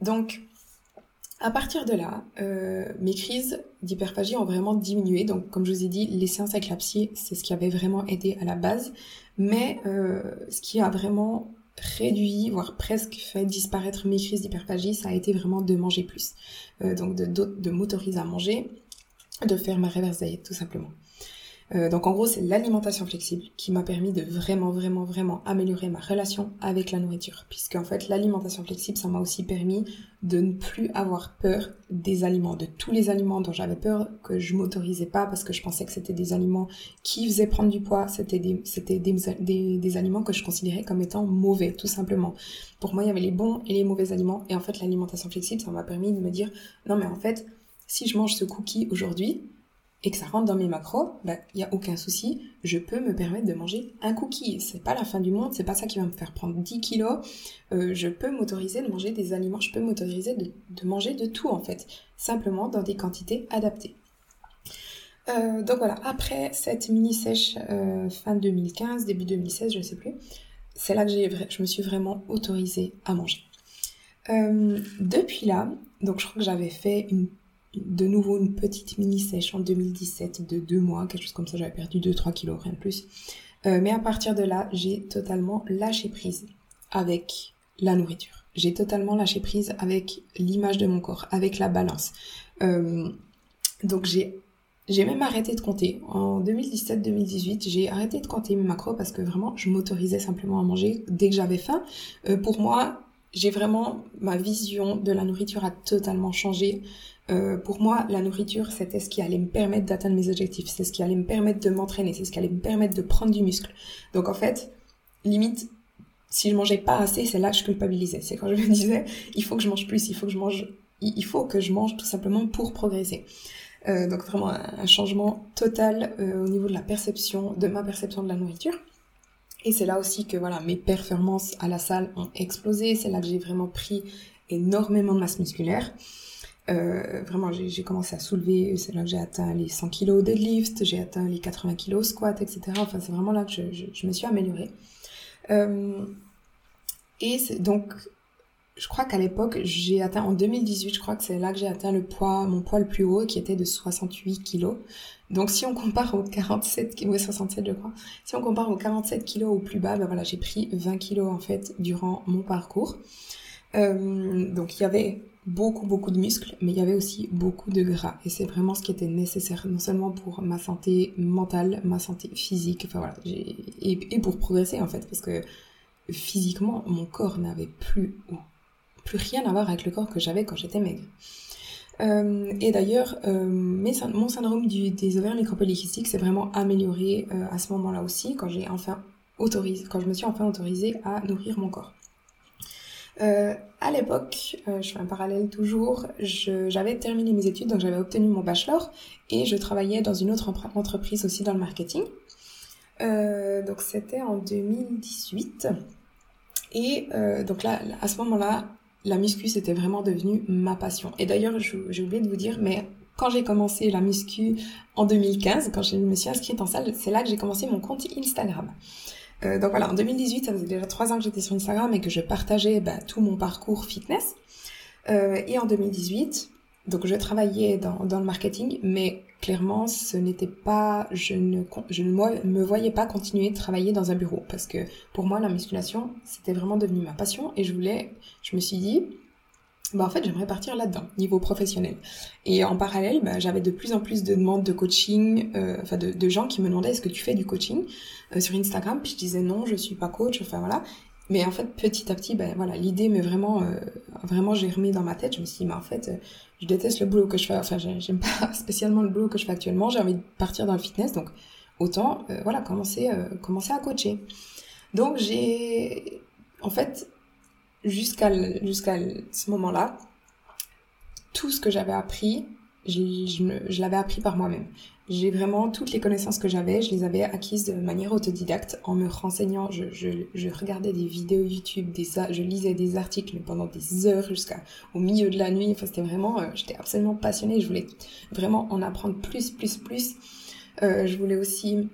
Donc à partir de là, mes crises d'hyperphagie ont vraiment diminué. Donc, comme je vous ai dit, les séances avec la c'est ce qui avait vraiment aidé à la base. Mais ce qui a vraiment réduit, voire presque fait disparaître mes crises d'hyperphagie, ça a été vraiment de manger plus. Euh, donc de, de, m'autoriser à manger, de faire ma reverse diet tout simplement. Euh, donc en gros, c'est l'alimentation flexible qui m'a permis de vraiment, vraiment, vraiment améliorer ma relation avec la nourriture. Puisque en fait, l'alimentation flexible, ça m'a aussi permis de ne plus avoir peur des aliments, de tous les aliments dont j'avais peur que je m'autorisais pas parce que je pensais que c'était des aliments qui faisaient prendre du poids. C'était des, aliments que je considérais comme étant mauvais, tout simplement. Pour moi, il y avait les bons et les mauvais aliments. Et en fait, l'alimentation flexible, ça m'a permis de me dire, non mais en fait, si je mange ce cookie aujourd'hui, et que ça rentre dans mes macros, il bah, n'y a aucun souci, je peux me permettre de manger un cookie. C'est pas la fin du monde, c'est pas ça qui va me faire prendre 10 kilos. Euh, je peux m'autoriser de manger des aliments, je peux m'autoriser de, manger de tout en fait, simplement dans des quantités adaptées. Euh, donc voilà, après cette mini sèche euh, fin 2015, début 2016, je ne sais plus, c'est là que je me suis vraiment autorisée à manger. depuis là, donc je crois que j'avais fait une de nouveau une petite mini sèche en 2017 de deux mois, quelque chose comme ça, j'avais perdu 2-3 kilos, rien de plus. Euh, mais à partir de là, j'ai totalement lâché prise avec la nourriture. J'ai totalement lâché prise avec l'image de mon corps, avec la balance. Euh, donc j'ai j'ai même arrêté de compter. En 2017-2018, j'ai arrêté de compter mes macros parce que vraiment, je m'autorisais simplement à manger dès que j'avais faim. Euh, pour moi, j'ai vraiment ma vision de la nourriture a totalement changé. Euh, pour moi, la nourriture, c'était ce qui allait me permettre d'atteindre mes objectifs, c'est ce qui allait me permettre de m'entraîner, c'est ce qui allait me permettre de prendre du muscle. Donc en fait, limite, si je mangeais pas assez, c'est là que je culpabilisais. C'est quand je me disais, il faut que je mange plus, il faut que je mange, il faut que je mange tout simplement pour progresser. Euh, donc vraiment un, changement total euh, au niveau de la perception, de ma perception de la nourriture. Et c'est là aussi que voilà, mes performances à la salle ont explosé. C'est là que j'ai vraiment pris énormément de masse musculaire. Euh, vraiment, j'ai commencé à soulever, c'est là que j'ai atteint les 100 kg deadlift, j'ai atteint les 80 kg squat, etc. Enfin, c'est vraiment là que je, je, me suis améliorée. Euh, et donc, je crois qu'à l'époque, j'ai atteint, en 2018, je crois que c'est là que j'ai atteint le poids, mon poids le plus haut, qui était de 68 kg. Donc, si on compare aux 47, ouais, 67, je crois. Si on compare aux 47 kg au plus bas, ben voilà, j'ai pris 20 kg, en fait, durant mon parcours. Euh, donc, il y avait beaucoup, beaucoup de muscles, mais il y avait aussi beaucoup de gras. Et c'est vraiment ce qui était nécessaire, non seulement pour ma santé mentale, ma santé physique, enfin voilà, et, pour progresser en fait, parce que physiquement, mon corps n'avait plus, rien à voir avec le corps que j'avais quand j'étais maigre. Euh, et d'ailleurs, euh, mon syndrome des ovaires micropolykystiques s'est vraiment amélioré euh, à ce moment-là aussi, quand j'ai enfin autorisé, quand je me suis enfin autorisée à nourrir mon corps. Euh, à l'époque, euh, je fais un parallèle toujours, j'avais terminé mes études, donc j'avais obtenu mon bachelor et je travaillais dans une autre entreprise aussi dans le marketing. Euh, donc c'était en 2018. Et euh, donc là, à ce moment-là, la muscu c'était vraiment devenu ma passion. Et d'ailleurs, j'ai oublié de vous dire, mais quand j'ai commencé la muscu en 2015, quand je me suis inscrite en salle, c'est là que j'ai commencé mon compte Instagram. Euh, donc voilà, en 2018, ça faisait déjà trois ans que j'étais sur Instagram et que je partageais bah, tout mon parcours fitness. Euh, et en 2018, donc je travaillais dans, dans le marketing, mais clairement, ce n'était pas, je ne, je ne me voyais pas continuer de travailler dans un bureau parce que pour moi, la musculation, c'était vraiment devenu ma passion et je voulais, je me suis dit, bah en fait, j'aimerais partir là-dedans, niveau professionnel. Et en parallèle, bah, j'avais de plus en plus de demandes de coaching, euh, enfin de, de, gens qui me demandaient est-ce que tu fais du coaching euh, sur Instagram, puis je disais non, je suis pas coach, enfin voilà. Mais en fait, petit à petit, ben voilà, l'idée m'est vraiment, euh, vraiment germé dans ma tête. Je me suis dit, mais en fait, je déteste le boulot que je fais. Enfin, j'aime pas spécialement le boulot que je fais actuellement. J'ai envie de partir dans le fitness, donc autant, euh, voilà, commencer, euh, commencer à coacher. Donc j'ai, en fait, jusqu'à jusqu'à ce moment-là, tout ce que j'avais appris, je, je, l'avais appris par moi-même. J'ai vraiment toutes les connaissances que j'avais, je les avais acquises de manière autodidacte en me renseignant. Je, je, je regardais des vidéos YouTube, des, je lisais des articles pendant des heures jusqu'à au milieu de la nuit. Enfin, c'était vraiment, euh, j'étais absolument passionnée. Je voulais vraiment en apprendre plus, plus, plus. Euh, je voulais aussi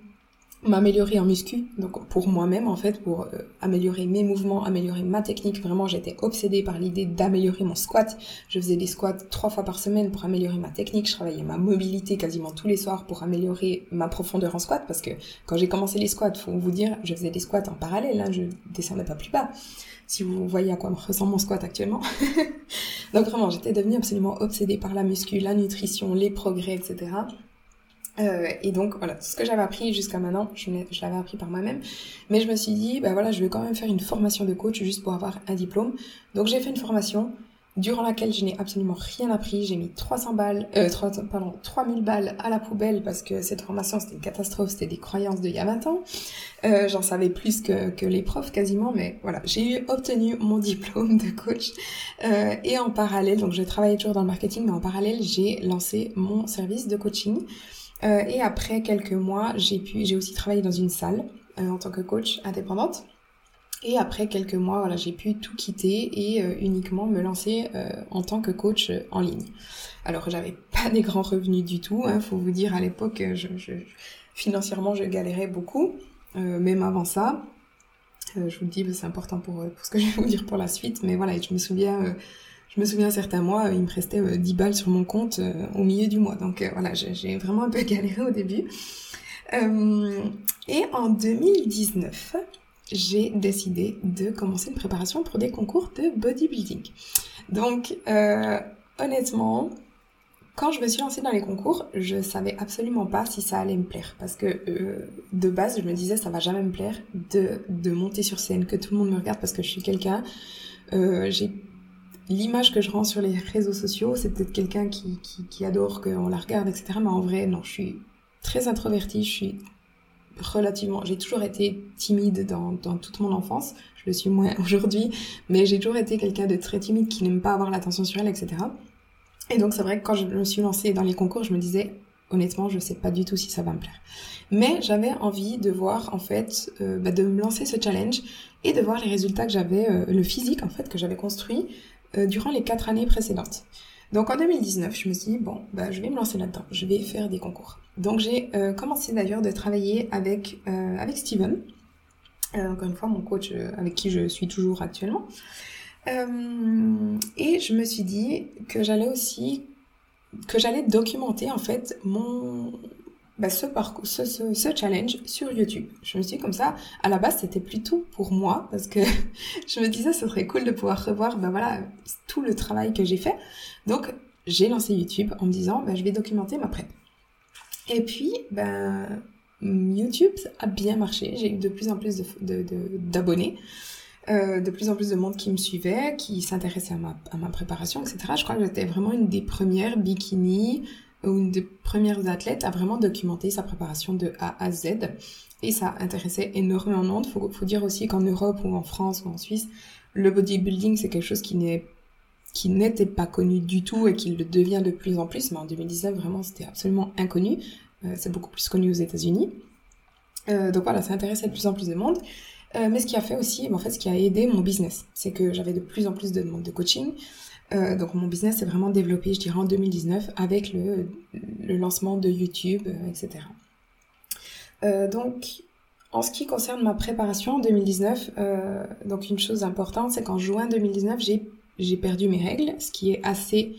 m'améliorer en muscu, donc pour moi-même en fait, pour euh, améliorer mes mouvements, améliorer ma technique. Vraiment, j'étais obsédée par l'idée d'améliorer mon squat. Je faisais des squats trois fois par semaine pour améliorer ma technique. Je travaillais ma mobilité quasiment tous les soirs pour améliorer ma profondeur en squat, parce que quand j'ai commencé les squats, faut vous dire, je faisais des squats en parallèle, hein, je descendais pas plus bas. Si vous voyez à quoi ressemble mon squat actuellement. donc vraiment, j'étais devenue absolument obsédée par la muscu, la nutrition, les progrès, etc. Euh, et donc voilà, ce que j'avais appris jusqu'à maintenant, je, l'avais appris par moi-même. Mais je me suis dit, bah voilà, je vais quand même faire une formation de coach juste pour avoir un diplôme. Donc j'ai fait une formation durant laquelle je n'ai absolument rien appris. J'ai mis 300 balles, euh, 3, pardon, 3000 balles à la poubelle parce que cette formation c'était une catastrophe, c'était des croyances de il y a 20 ans. Euh, J'en savais plus que, que les profs quasiment, mais voilà, j'ai obtenu mon diplôme de coach. Euh, et en parallèle, donc je travaillais toujours dans le marketing, mais en parallèle j'ai lancé mon service de coaching. Euh, et après quelques mois, j'ai pu, j'ai aussi travaillé dans une salle euh, en tant que coach indépendante. Et après quelques mois, voilà, j'ai pu tout quitter et euh, uniquement me lancer en tant que coach en ligne. Alors, j'avais pas des grands revenus du tout. Hein, faut vous dire, à l'époque, je, je, financièrement, je galérais beaucoup, même avant ça. je vous le dis, c'est important pour ce que je vais vous dire pour la suite. Mais voilà, je me souviens je me souviens certains mois, il me restait 10 balles sur mon compte au milieu du mois. Donc voilà, j'ai vraiment un peu galéré au début. et en 2019, j'ai décidé de commencer une préparation pour des concours de bodybuilding. Donc, euh, honnêtement, quand je me suis lancée dans les concours, je savais absolument pas si ça allait me plaire. Parce que euh, de base, je me disais, ça va jamais me plaire de, de monter sur scène, que tout le monde me regarde parce que je suis quelqu'un. Euh, j'ai L'image que je rends sur les réseaux sociaux, c'est peut-être quelqu'un qui, qui, qui adore qu'on la regarde, etc. Mais en vrai, non, je suis très introvertie, je suis relativement, j'ai toujours été timide dans, dans toute mon enfance. Je le suis moins aujourd'hui, mais j'ai toujours été quelqu'un de très timide qui n'aime pas avoir l'attention sur elle, etc. Et donc c'est vrai que quand je me suis lancée dans les concours, je me disais honnêtement, je sais pas du tout si ça va me plaire. Mais j'avais envie de voir en fait, euh, bah, de me lancer ce challenge et de voir les résultats que j'avais, euh, le physique en fait que j'avais construit durant les quatre années précédentes. Donc en 2019, je me suis dit, bon, bah, je vais me lancer là-dedans, je vais faire des concours. Donc j'ai euh, commencé d'ailleurs de travailler avec, euh, avec Steven, euh, encore une fois mon coach euh, avec qui je suis toujours actuellement. Euh, et je me suis dit que j'allais aussi, que j'allais documenter en fait mon, bah, ce, parcours, ce, ce, ce, challenge sur YouTube. Je me suis comme ça, à la base c'était plutôt pour moi parce que je me disais ce serait cool de pouvoir revoir bah, voilà, tout le travail que j'ai fait. Donc j'ai lancé YouTube en me disant bah, je vais documenter ma prep. Et puis ben YouTube a bien marché. J'ai eu de plus en plus d'abonnés. De, de, euh, de plus en plus de monde qui me suivait, qui s'intéressait à ma, à ma préparation, etc. Je crois que j'étais vraiment une des premières bikini une des premières athlètes à vraiment documenter sa préparation de A à Z. Et ça intéressait énormément de monde. Faut, faut dire aussi qu'en Europe ou en France ou en Suisse, le bodybuilding c'est quelque chose qui n'est qui n'était pas connu du tout et qui le devient de plus en plus, mais en 2019 vraiment c'était absolument inconnu. Euh, c'est beaucoup plus connu aux États-Unis. Euh, donc voilà, ça intéressait de plus en plus de monde. Euh, mais ce qui a fait aussi, en fait, ce qui a aidé mon business, c'est que j'avais de plus en plus de demandes de coaching. Euh, donc mon business s'est vraiment développé, je dirais, en 2019 avec le, le lancement de YouTube, euh, etc. Euh, donc, en ce qui concerne ma préparation en 2019, euh, donc une chose importante, c'est qu'en juin 2019, j'ai j'ai perdu mes règles, ce qui est assez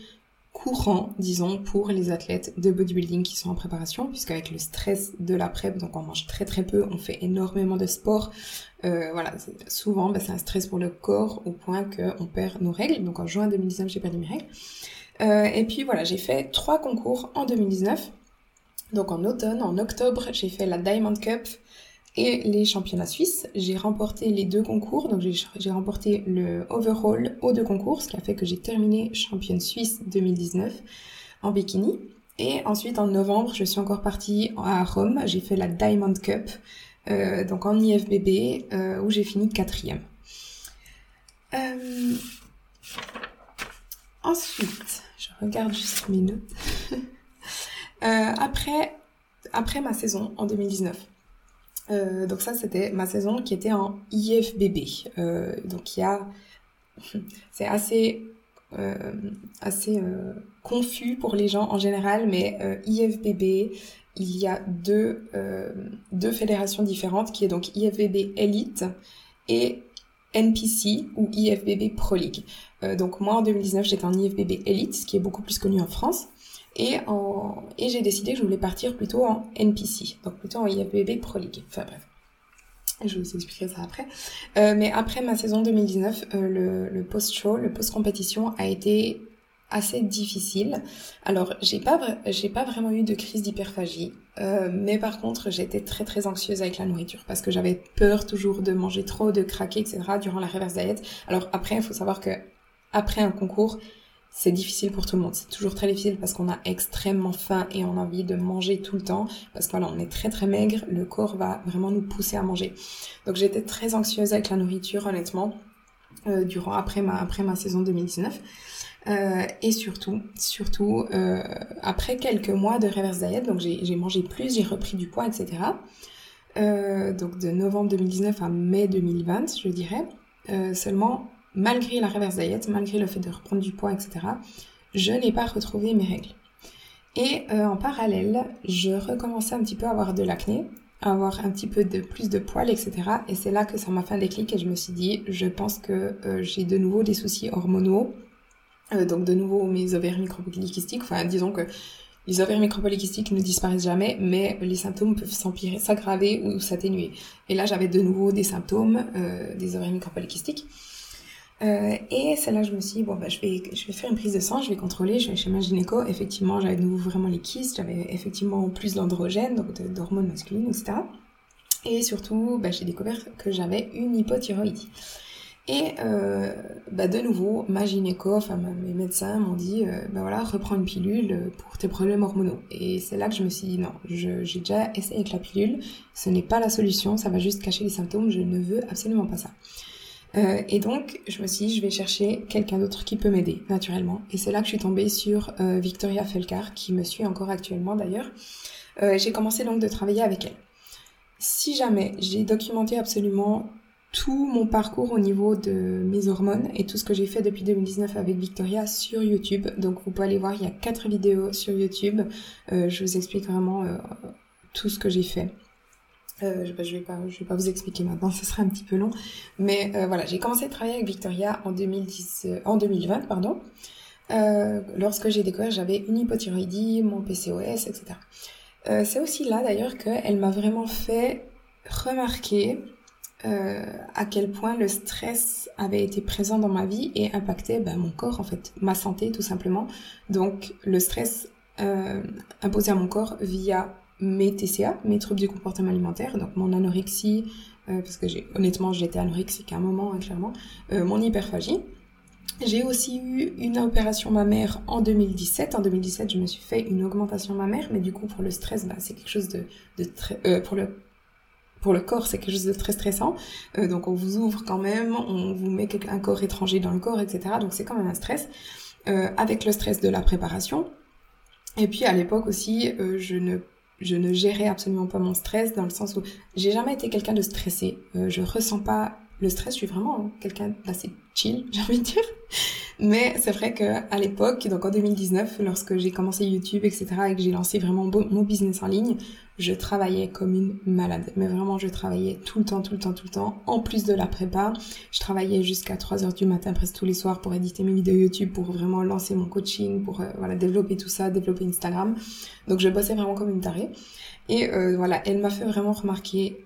courant, disons, pour les athlètes de bodybuilding qui sont en préparation, puisqu'avec le stress de la prep, donc on mange très très peu, on fait énormément de sport. Euh, voilà, souvent, bah, c'est un stress pour le corps au point qu'on perd nos règles. Donc en juin 2019, j'ai perdu mes règles. Euh, et puis voilà, j'ai fait trois concours en 2019. Donc en automne, en octobre, j'ai fait la Diamond Cup et les championnats suisses. J'ai remporté les deux concours, donc j'ai remporté le overall aux deux concours, ce qui a fait que j'ai terminé championne suisse 2019 en bikini. Et ensuite en novembre, je suis encore partie à Rome, j'ai fait la Diamond Cup, euh, donc en IFBB, euh, où j'ai fini quatrième. Euh, ensuite, je regarde juste mes notes. Après, après ma saison en 2019, euh, donc ça c'était ma saison qui était en IFBB. Euh, donc il y a, c'est assez assez confus pour les gens en général, mais IFBB, il y a deux deux fédérations différentes qui est donc IFBB Elite et NPC ou IFBB Pro League. donc moi en 2019 j'étais en IFBB Elite, ce qui est beaucoup plus connu en France. Et, en... et j'ai décidé que je voulais partir plutôt en NPC, donc plutôt en IFBB Pro League. Enfin bref. Je vous expliquer ça après. Euh, mais après ma saison 2019, euh, le, le post-show, le post-compétition a été assez difficile. Alors, j'ai pas, j'ai pas vraiment eu de crise d'hyperphagie, euh, mais par contre, j'étais très très anxieuse avec la nourriture parce que j'avais peur toujours de manger trop, de craquer, etc. durant la reverse diet. Alors après, il faut savoir que après un concours, c'est difficile pour tout le monde. C'est toujours très difficile parce qu'on a extrêmement faim et on a envie de manger tout le temps. Parce que voilà, on est très très maigre, le corps va vraiment nous pousser à manger. Donc j'étais très anxieuse avec la nourriture, honnêtement, euh, durant après ma après ma saison 2019. Euh, et surtout, surtout euh, après quelques mois de reverse diet, donc j'ai mangé plus, j'ai repris du poids, etc. Euh, donc de novembre 2019 à mai 2020, je dirais. Seulement malgré la reverse diet, malgré le fait de reprendre du poids, etc., je n'ai pas retrouvé mes règles. Et euh, en parallèle, je recommençais un petit peu à avoir de l'acné, à avoir un petit peu de plus de poils, etc. Et c'est là que ça m'a fait un déclic et je me suis dit, je pense que euh, j'ai de nouveau des soucis hormonaux. Euh, donc de nouveau mes ovaires micropolykystiques. Enfin, disons que les ovaires micropolykystiques ne disparaissent jamais, mais les symptômes peuvent s'empirer, s'aggraver ou s'atténuer. Et là, j'avais de nouveau des symptômes des ovaires micropolykystiques. Euh, et c'est là que je me suis dit, bon, bah, je, vais, je vais faire une prise de sang, je vais contrôler, je vais chez ma gynéco. Effectivement, j'avais de nouveau vraiment les kystes, j'avais effectivement plus d'androgènes, donc d'hormones masculines, etc. Et surtout, bah, j'ai découvert que j'avais une hypothyroïdie. Et euh, bah, de nouveau, ma gynéco, enfin mes médecins m'ont dit, euh, bah voilà, reprends une pilule pour tes problèmes hormonaux. Et c'est là que je me suis dit, non, j'ai déjà essayé avec la pilule, ce n'est pas la solution, ça va juste cacher les symptômes, je ne veux absolument pas ça. Euh, et donc, je me suis dit, je vais chercher quelqu'un d'autre qui peut m'aider, naturellement. Et c'est là que je suis tombée sur euh, Victoria Felcar, qui me suit encore actuellement d'ailleurs. Euh, j'ai commencé donc de travailler avec elle. Si jamais j'ai documenté absolument tout mon parcours au niveau de mes hormones et tout ce que j'ai fait depuis 2019 avec Victoria sur YouTube. Donc vous pouvez aller voir, il y a quatre vidéos sur YouTube. je vous explique vraiment tout ce que j'ai fait. Euh, je, pas, je vais pas vous expliquer maintenant, ce sera un petit peu long. Mais euh, voilà, j'ai commencé à travailler avec Victoria en 2010, euh, 2020, pardon. Lorsque j'ai découvert, j'avais une hypothyroïdie, mon PCOS, etc. C'est aussi là d'ailleurs qu'elle m'a vraiment fait remarquer à quel point le stress avait été présent dans ma vie et impactait ben, mon corps en fait, ma santé tout simplement. Donc le stress imposé à mon corps via mes TCA, mes troubles du comportement alimentaire, donc mon anorexie, euh, parce que j'ai honnêtement j'étais anorexique à un moment, hein, clairement, euh, mon hyperphagie. J'ai aussi eu une opération mammaire en 2017. En 2017, je me suis fait une augmentation mammaire, mais du coup pour le stress, bah, c'est quelque chose de, de très, euh, pour le pour le corps, c'est quelque chose de très stressant. Euh, donc on vous ouvre quand même, on vous met un corps étranger dans le corps, etc. Donc c'est quand même un stress. Euh, avec le stress de la préparation. Et puis à l'époque aussi, euh, je ne je ne gérais absolument pas mon stress dans le sens où j'ai jamais été quelqu'un de stressé. Euh, je ressens pas le stress, je suis vraiment quelqu'un d'assez chill, j'ai envie de dire. Mais c'est vrai que à l'époque, donc en 2019, lorsque j'ai commencé YouTube, etc., et que j'ai lancé vraiment mon business en ligne, je travaillais comme une malade. Mais vraiment, je travaillais tout le temps, tout le temps, tout le temps. En plus de la prépa, je travaillais jusqu'à 3 heures du matin presque tous les soirs pour éditer mes vidéos YouTube, pour vraiment lancer mon coaching, pour euh, voilà développer tout ça, développer Instagram. Donc je bossais vraiment comme une tarée. Et euh, voilà, elle m'a fait vraiment remarquer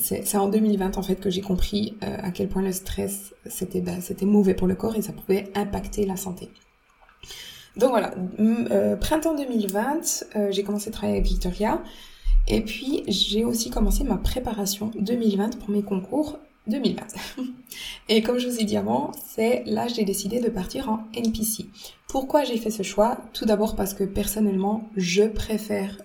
c'est en 2020 en fait que j'ai compris euh, à quel point le stress c'était bah, c'était mauvais pour le corps et ça pouvait impacter la santé. Donc voilà, euh, printemps 2020, euh, j'ai commencé à travailler avec Victoria et puis j'ai aussi commencé ma préparation 2020 pour mes concours 2020. et comme je vous ai dit avant, c'est là j'ai décidé de partir en NPC. Pourquoi j'ai fait ce choix? Tout d'abord parce que personnellement, je préfère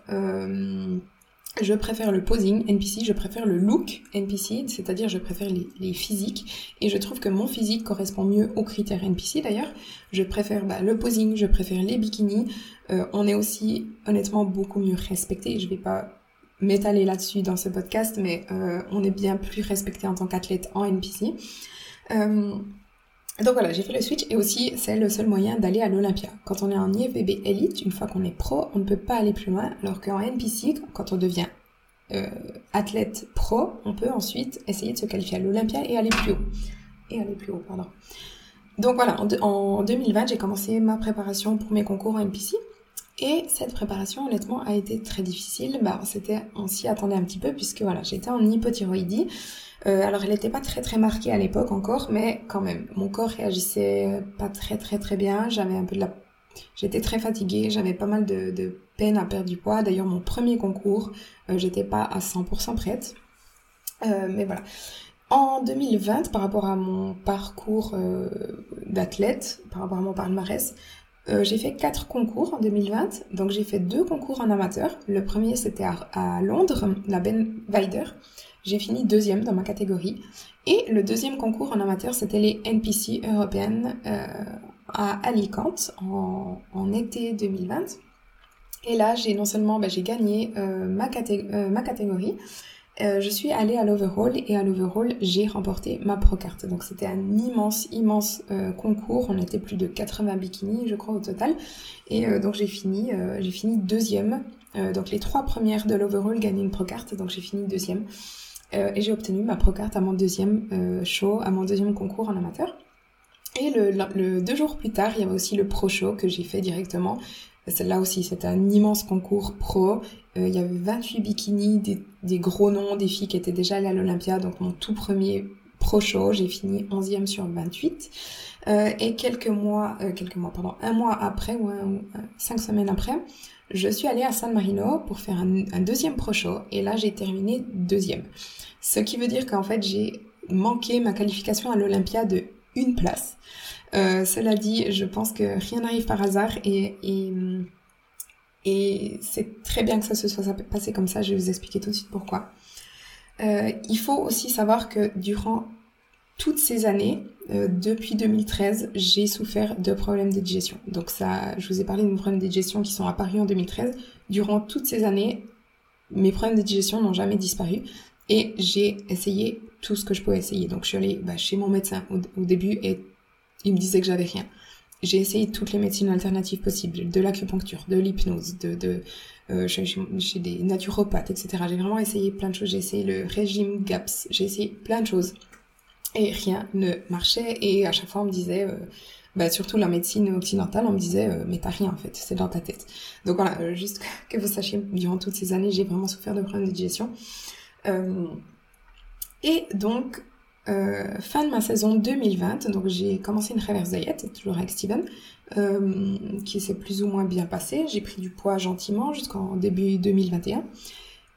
je préfère le posing NPC, je préfère le look NPC, c'est-à-dire je préfère les, physiques, et je trouve que mon physique correspond mieux aux critères NPC d'ailleurs. Je préfère bah, le posing, je préfère les bikinis. Euh, on est aussi honnêtement beaucoup mieux respecté. Je vais pas m'étaler là-dessus dans ce podcast, mais euh, on est bien plus respecté en tant qu'athlète en NPC. Euh, donc voilà, j'ai fait le switch et aussi c'est le seul moyen d'aller à l'Olympia. Quand on est en IFBB Elite, une fois qu'on est pro, on ne peut pas aller plus loin, alors qu'en NPC, quand on devient euh, athlète pro, on peut ensuite essayer de se qualifier à l'Olympia et aller plus haut. Et aller plus haut, pardon. Donc voilà, en, 2020, j'ai commencé ma préparation pour mes concours en NPC. Et cette préparation, honnêtement, a été très difficile. Bah, on s'y attendait un petit peu puisque voilà, j'étais en hypothyroïdie. Euh, alors, elle n'était pas très très marquée à l'époque encore, mais quand même, mon corps réagissait pas très très très bien. J'avais un peu de la, j'étais très fatiguée, j'avais pas mal de, de, peine à perdre du poids. D'ailleurs, mon premier concours, euh, j'étais pas à 100% prête. Euh, mais voilà. En 2020, par rapport à mon parcours euh, d'athlète, par rapport à mon palmarès, euh, j'ai fait quatre concours en 2020. Donc j'ai fait deux concours en amateur. Le premier c'était à, Londres, la Ben Weider. J'ai fini deuxième dans ma catégorie. Et le deuxième concours en amateur, c'était les NPC européennes euh, à Alicante en, en, été 2020. Et là, j'ai non seulement bah, j'ai gagné euh, ma, euh, ma, catégorie, euh, je suis allée à l'overall et à l'overall, j'ai remporté ma pro carte. Donc c'était un immense, immense euh, concours. On était plus de 80 bikinis, je crois, au total. Et euh, donc j'ai fini, j'ai fini deuxième. donc les trois premières de l'overall gagnaient une pro carte, donc j'ai fini deuxième. Et j'ai obtenu ma pro-carte à mon deuxième show, à mon deuxième concours en amateur. Et le, deux jours plus tard, il y avait aussi le pro show que j'ai fait directement. Là aussi, c'était un immense concours pro. Euh, il y avait 28 bikinis, des, gros noms, des filles qui étaient déjà allées à l'Olympia. Donc mon tout premier pro show, j'ai fini 11e sur 28. Euh, et quelques mois, euh, quelques mois, pardon, un mois après ou cinq semaines après, je suis allée à San Marino pour faire un, un deuxième pro show. Et là, j'ai terminé deuxième. Ce qui veut dire qu'en fait, j'ai manqué ma qualification à l'Olympia de une place. Euh, cela dit, je pense que rien n'arrive par hasard et, c'est très bien que ça se soit passé comme ça. Je vais vous expliquer tout de suite pourquoi. Euh, il faut aussi savoir que durant toutes ces années, euh, depuis 2013, j'ai souffert de problèmes de digestion. Donc ça, je vous ai parlé de mes problèmes de digestion qui sont apparus en 2013. Durant toutes ces années, mes problèmes de digestion n'ont jamais disparu. Et j'ai essayé tout ce que je pouvais essayer. Donc je suis allée bah, chez mon médecin au, début et il me disait que j'avais rien. J'ai essayé toutes les médecines alternatives possibles, de l'acupuncture, de l'hypnose, de, euh, chez, des naturopathes, etc. J'ai vraiment essayé plein de choses. J'ai essayé le régime GAPS, j'ai essayé plein de choses. Et rien ne marchait. Et à chaque fois, on me disait, euh, bah, surtout la médecine occidentale, on me disait, euh, mais t'as rien en fait, c'est dans ta tête. Donc voilà, juste que vous sachiez, durant toutes ces années, j'ai vraiment souffert de problèmes de digestion. Et donc, euh, fin de ma saison 2020, donc j'ai commencé une reverse diet, toujours avec Steven, euh, qui s'est plus ou moins bien passé. J'ai pris du poids gentiment jusqu'en début 2021.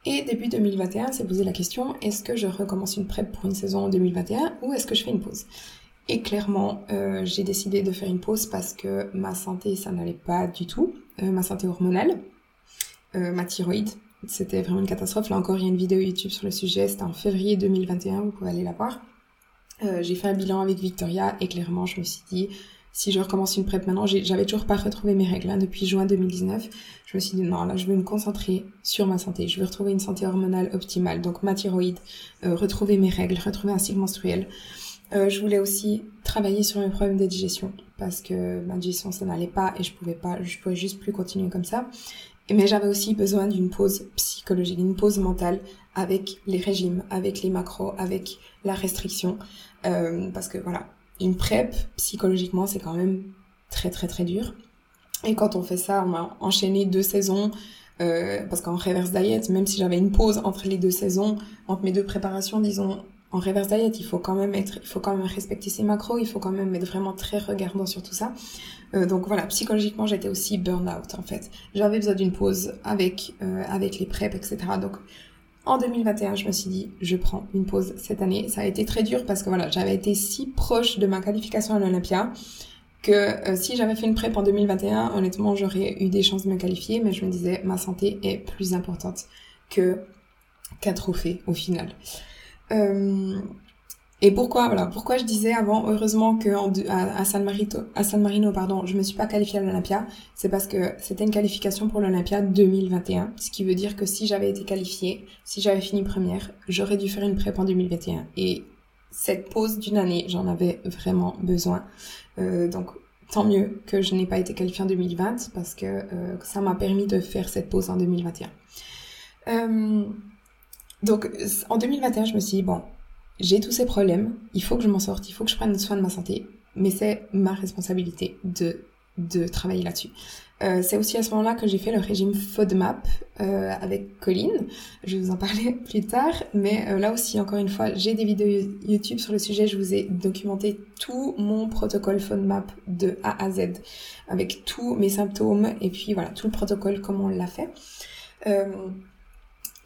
Et début 2021, c'est posé la question, est-ce que je recommence une prep pour une saison 2021 ou est-ce que je fais une pause? Et clairement, euh, j'ai décidé de faire une pause parce que ma santé, ça n'allait pas du tout. Euh, ma santé hormonale, euh, ma thyroïde, c'était vraiment une catastrophe. Là encore, il y a une vidéo YouTube sur le sujet. C'était en février 2021, vous pouvez aller la voir. Euh, j'ai fait un bilan avec Victoria et clairement, je me suis dit, si je recommence une PrEP maintenant, j'avais toujours pas retrouvé mes règles hein, depuis juin 2019. Je me suis dit non, là je vais me concentrer sur ma santé. Je vais retrouver une santé hormonale optimale, donc ma thyroïde, euh, retrouver mes règles, retrouver un cycle menstruel. Euh, je voulais aussi travailler sur mes problèmes de digestion parce que ma digestion ça n'allait pas et je pouvais pas, je pouvais juste plus continuer comme ça. Mais j'avais aussi besoin d'une pause psychologique, d'une pause mentale avec les régimes, avec les macros, avec la restriction, euh, parce que voilà, une PrEP psychologiquement c'est quand même très très très dur. Et quand on fait ça, on a enchaîné deux saisons. Euh, parce qu'en reverse diet, même si j'avais une pause entre les deux saisons, entre mes deux préparations, disons, en reverse diet, il faut quand même être, il faut quand même respecter ses macros, il faut quand même être vraiment très regardant sur tout ça. Euh, donc voilà, psychologiquement, j'étais aussi burn-out en fait. J'avais besoin d'une pause avec euh, avec les PrEP, etc. Donc en 2021, je me suis dit, je prends une pause cette année. Ça a été très dur parce que voilà, j'avais été si proche de ma qualification à l'Olympia que euh, si j'avais fait une PrEP en 2021, honnêtement, j'aurais eu des chances de me qualifier, mais je me disais, ma santé est plus importante que qu'un trophée au final. Euh, et pourquoi, voilà, pourquoi je disais avant, heureusement que à, San Marino, à San pardon, je me suis pas qualifiée à l'Olympia, c'est parce que c'était une qualification pour l'Olympia 2021, ce qui veut dire que si j'avais été qualifiée, si j'avais fini première, j'aurais dû faire une prépa en 2021. Et cette pause d'une année, j'en avais vraiment besoin. Euh, donc, tant mieux que je n'ai pas été qualifiée en 2020 parce que euh, ça m'a permis de faire cette pause en 2021. Euh, donc en 2021, je me suis dit, bon, j'ai tous ces problèmes, il faut que je m'en sorte, il faut que je prenne soin de ma santé, mais c'est ma responsabilité de, de travailler là-dessus. Euh, c'est aussi à ce moment-là que j'ai fait le régime FODMAP euh, avec Colline. Je vais vous en parler plus tard, mais euh, là aussi, encore une fois, j'ai des vidéos YouTube sur le sujet. Je vous ai documenté tout mon protocole FODMAP de A à Z, avec tous mes symptômes et puis voilà, tout le protocole, comment on l'a fait.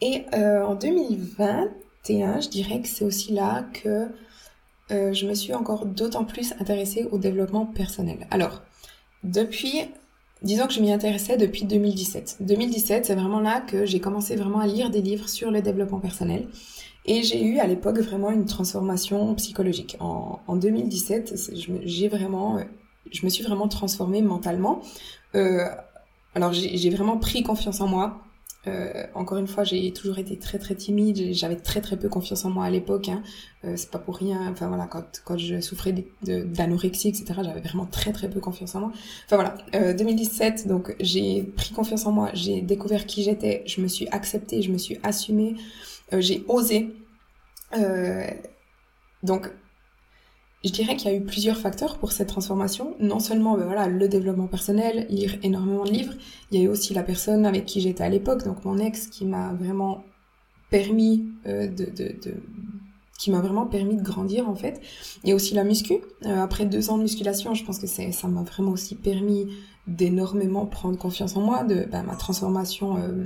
Euh, et euh, en 2021, je dirais que c'est aussi là que euh, je me suis encore d'autant plus intéressée au développement personnel. Alors, depuis, disons que je m'y intéressais depuis 2017. 2017, c'est vraiment là que j'ai commencé vraiment à lire des livres sur le développement personnel. Et j'ai eu à l'époque vraiment une transformation psychologique. En, en 2017, j'ai vraiment, je me suis vraiment transformée mentalement. Euh, alors j'ai vraiment pris confiance en moi. Euh, encore une fois, j'ai toujours été très très timide. J'avais très très peu confiance en moi à l'époque. Hein. Euh, c'est pas pour rien. Enfin voilà, quand quand je souffrais d'anorexie, etc., j'avais vraiment très très peu confiance en moi. Enfin voilà, euh, 2017, donc j'ai pris confiance en moi. J'ai découvert qui j'étais. Je me suis acceptée. Je me suis assumée. Euh, j'ai osé. Euh, donc je dirais qu'il y a eu plusieurs facteurs pour cette transformation. Non seulement ben voilà, le développement personnel, lire énormément de livres, il y a eu aussi la personne avec qui j'étais à l'époque, donc mon ex, qui m'a vraiment permis euh, de, de, de, qui m'a vraiment permis de grandir en fait. A aussi la muscu. Euh, après deux ans de musculation, je pense que ça m'a vraiment aussi permis d'énormément prendre confiance en moi, de ben, ma transformation, euh,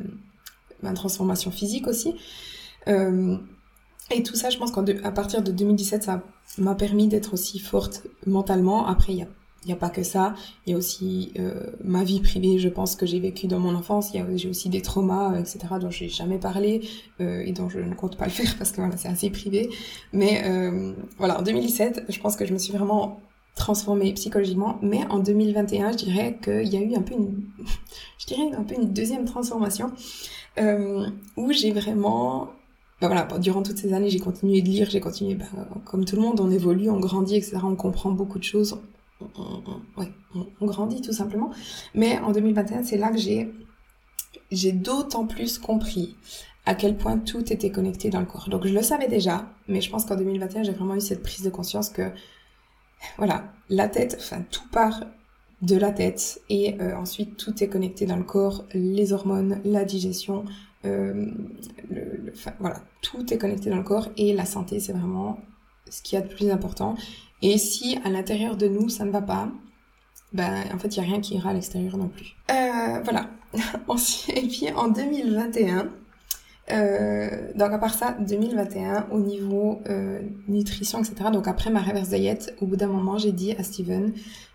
ma transformation physique aussi. Et tout ça, je pense qu'à partir de 2017, ça m'a permis d'être aussi forte mentalement. Après, il y a il n'y a pas que ça, il y a aussi euh, ma vie privée, je pense que j'ai vécu dans mon enfance, j'ai aussi des traumas, etc., dont je n'ai jamais parlé euh, et dont je ne compte pas le faire parce que voilà, c'est assez privé. Mais euh, voilà, en 2017, je pense que je me suis vraiment transformée psychologiquement, mais en 2021, je dirais qu'il y a eu un peu une, je dirais un peu une deuxième transformation euh, où j'ai vraiment bah voilà, durant toutes ces années, j'ai continué de lire, j'ai continué, bah, comme tout le monde, on évolue, on grandit, etc. On comprend beaucoup de choses. On, ouais, on, grandit tout simplement. Mais en 2021, c'est là que j'ai, j'ai d'autant plus compris à quel point tout était connecté dans le corps. Donc je le savais déjà, mais je pense qu'en 2021, j'ai vraiment eu cette prise de conscience que, voilà, la tête, enfin tout part de la tête et euh, ensuite tout est connecté dans le corps, les hormones, la digestion, euh, le, voilà, tout est connecté dans le corps et la santé, c'est vraiment ce qu'il y a de plus important. Et si à l'intérieur de nous, ça ne va pas, ben, en fait, il n'y a rien qui ira à l'extérieur non plus. Euh, voilà. et puis, en 2021, euh, donc à part ça, 2021, au niveau euh, nutrition, etc., donc après ma reverse diet, au bout d'un moment, j'ai dit à Steven,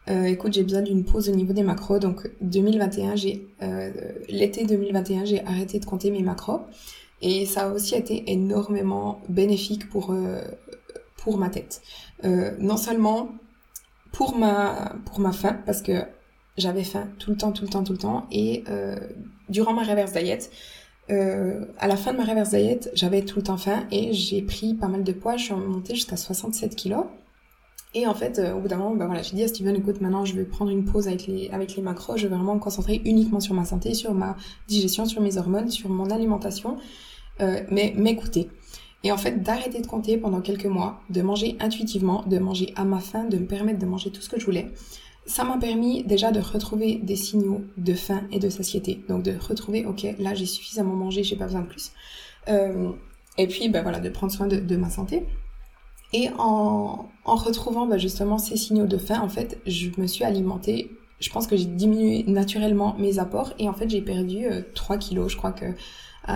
euh, écoute, j'ai besoin d'une pause au niveau des macros. Donc 2021, j'ai euh, l'été 2021, j'ai arrêté de compter mes macros et ça a aussi été énormément bénéfique pour euh, pour ma tête. Non seulement pour ma pour ma faim parce que j'avais faim tout le temps, tout le temps, tout le temps. Et durant ma reverse diet, euh, à la fin de ma reverse diet, j'avais tout le temps faim et j'ai pris pas mal de poids. Je suis montée jusqu'à 67 kilos. Et en fait, euh, au bout d'un moment, bah voilà, j'ai dit à Steven, écoute, maintenant je vais prendre une pause avec les, avec les macros, je vais vraiment me concentrer uniquement sur ma santé, sur ma digestion, sur mes hormones, sur mon alimentation, euh, mais m'écouter. Et en fait, d'arrêter de compter pendant quelques mois, de manger intuitivement, de manger à ma faim, de me permettre de manger tout ce que je voulais, ça m'a permis déjà de retrouver des signaux de faim et de satiété. Donc de retrouver, ok, là j'ai suffisamment mangé, j'ai pas besoin de plus. Euh, et puis, ben voilà, de prendre soin de, de ma santé. Et en, en retrouvant bah, justement ces signaux de faim, en fait, je me suis alimentée. Je pense que j'ai diminué naturellement mes apports et en fait j'ai perdu 3 euh, kilos. Je crois que euh,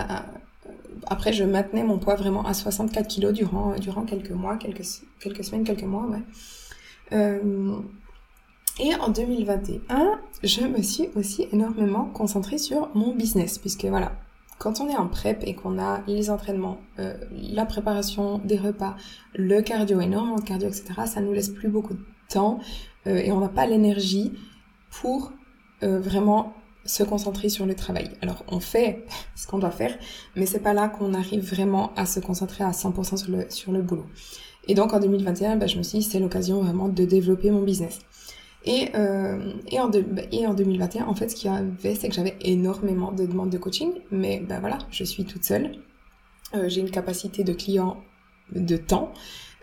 après je maintenais mon poids vraiment à 64 kilos durant durant quelques mois, quelques quelques semaines, quelques mois, ouais. Euh, et en 2021, je me suis aussi énormément concentrée sur mon business, puisque voilà, quand on est en prep et qu'on a les entraînements, euh, la préparation des repas, le cardio, énormément de cardio, etc., ça nous laisse plus beaucoup de temps euh, et on n'a pas l'énergie pour euh, vraiment se concentrer sur le travail. Alors on fait ce qu'on doit faire, mais c'est pas là qu'on arrive vraiment à se concentrer à 100% sur le, sur le boulot. Et donc en 2021, bah, je me suis dit c'est l'occasion vraiment de développer mon business. Et, euh, et, en et en 2021, en fait, ce qu'il y avait, c'est que j'avais énormément de demandes de coaching, mais ben voilà, je suis toute seule. Euh, j'ai une capacité de client de temps.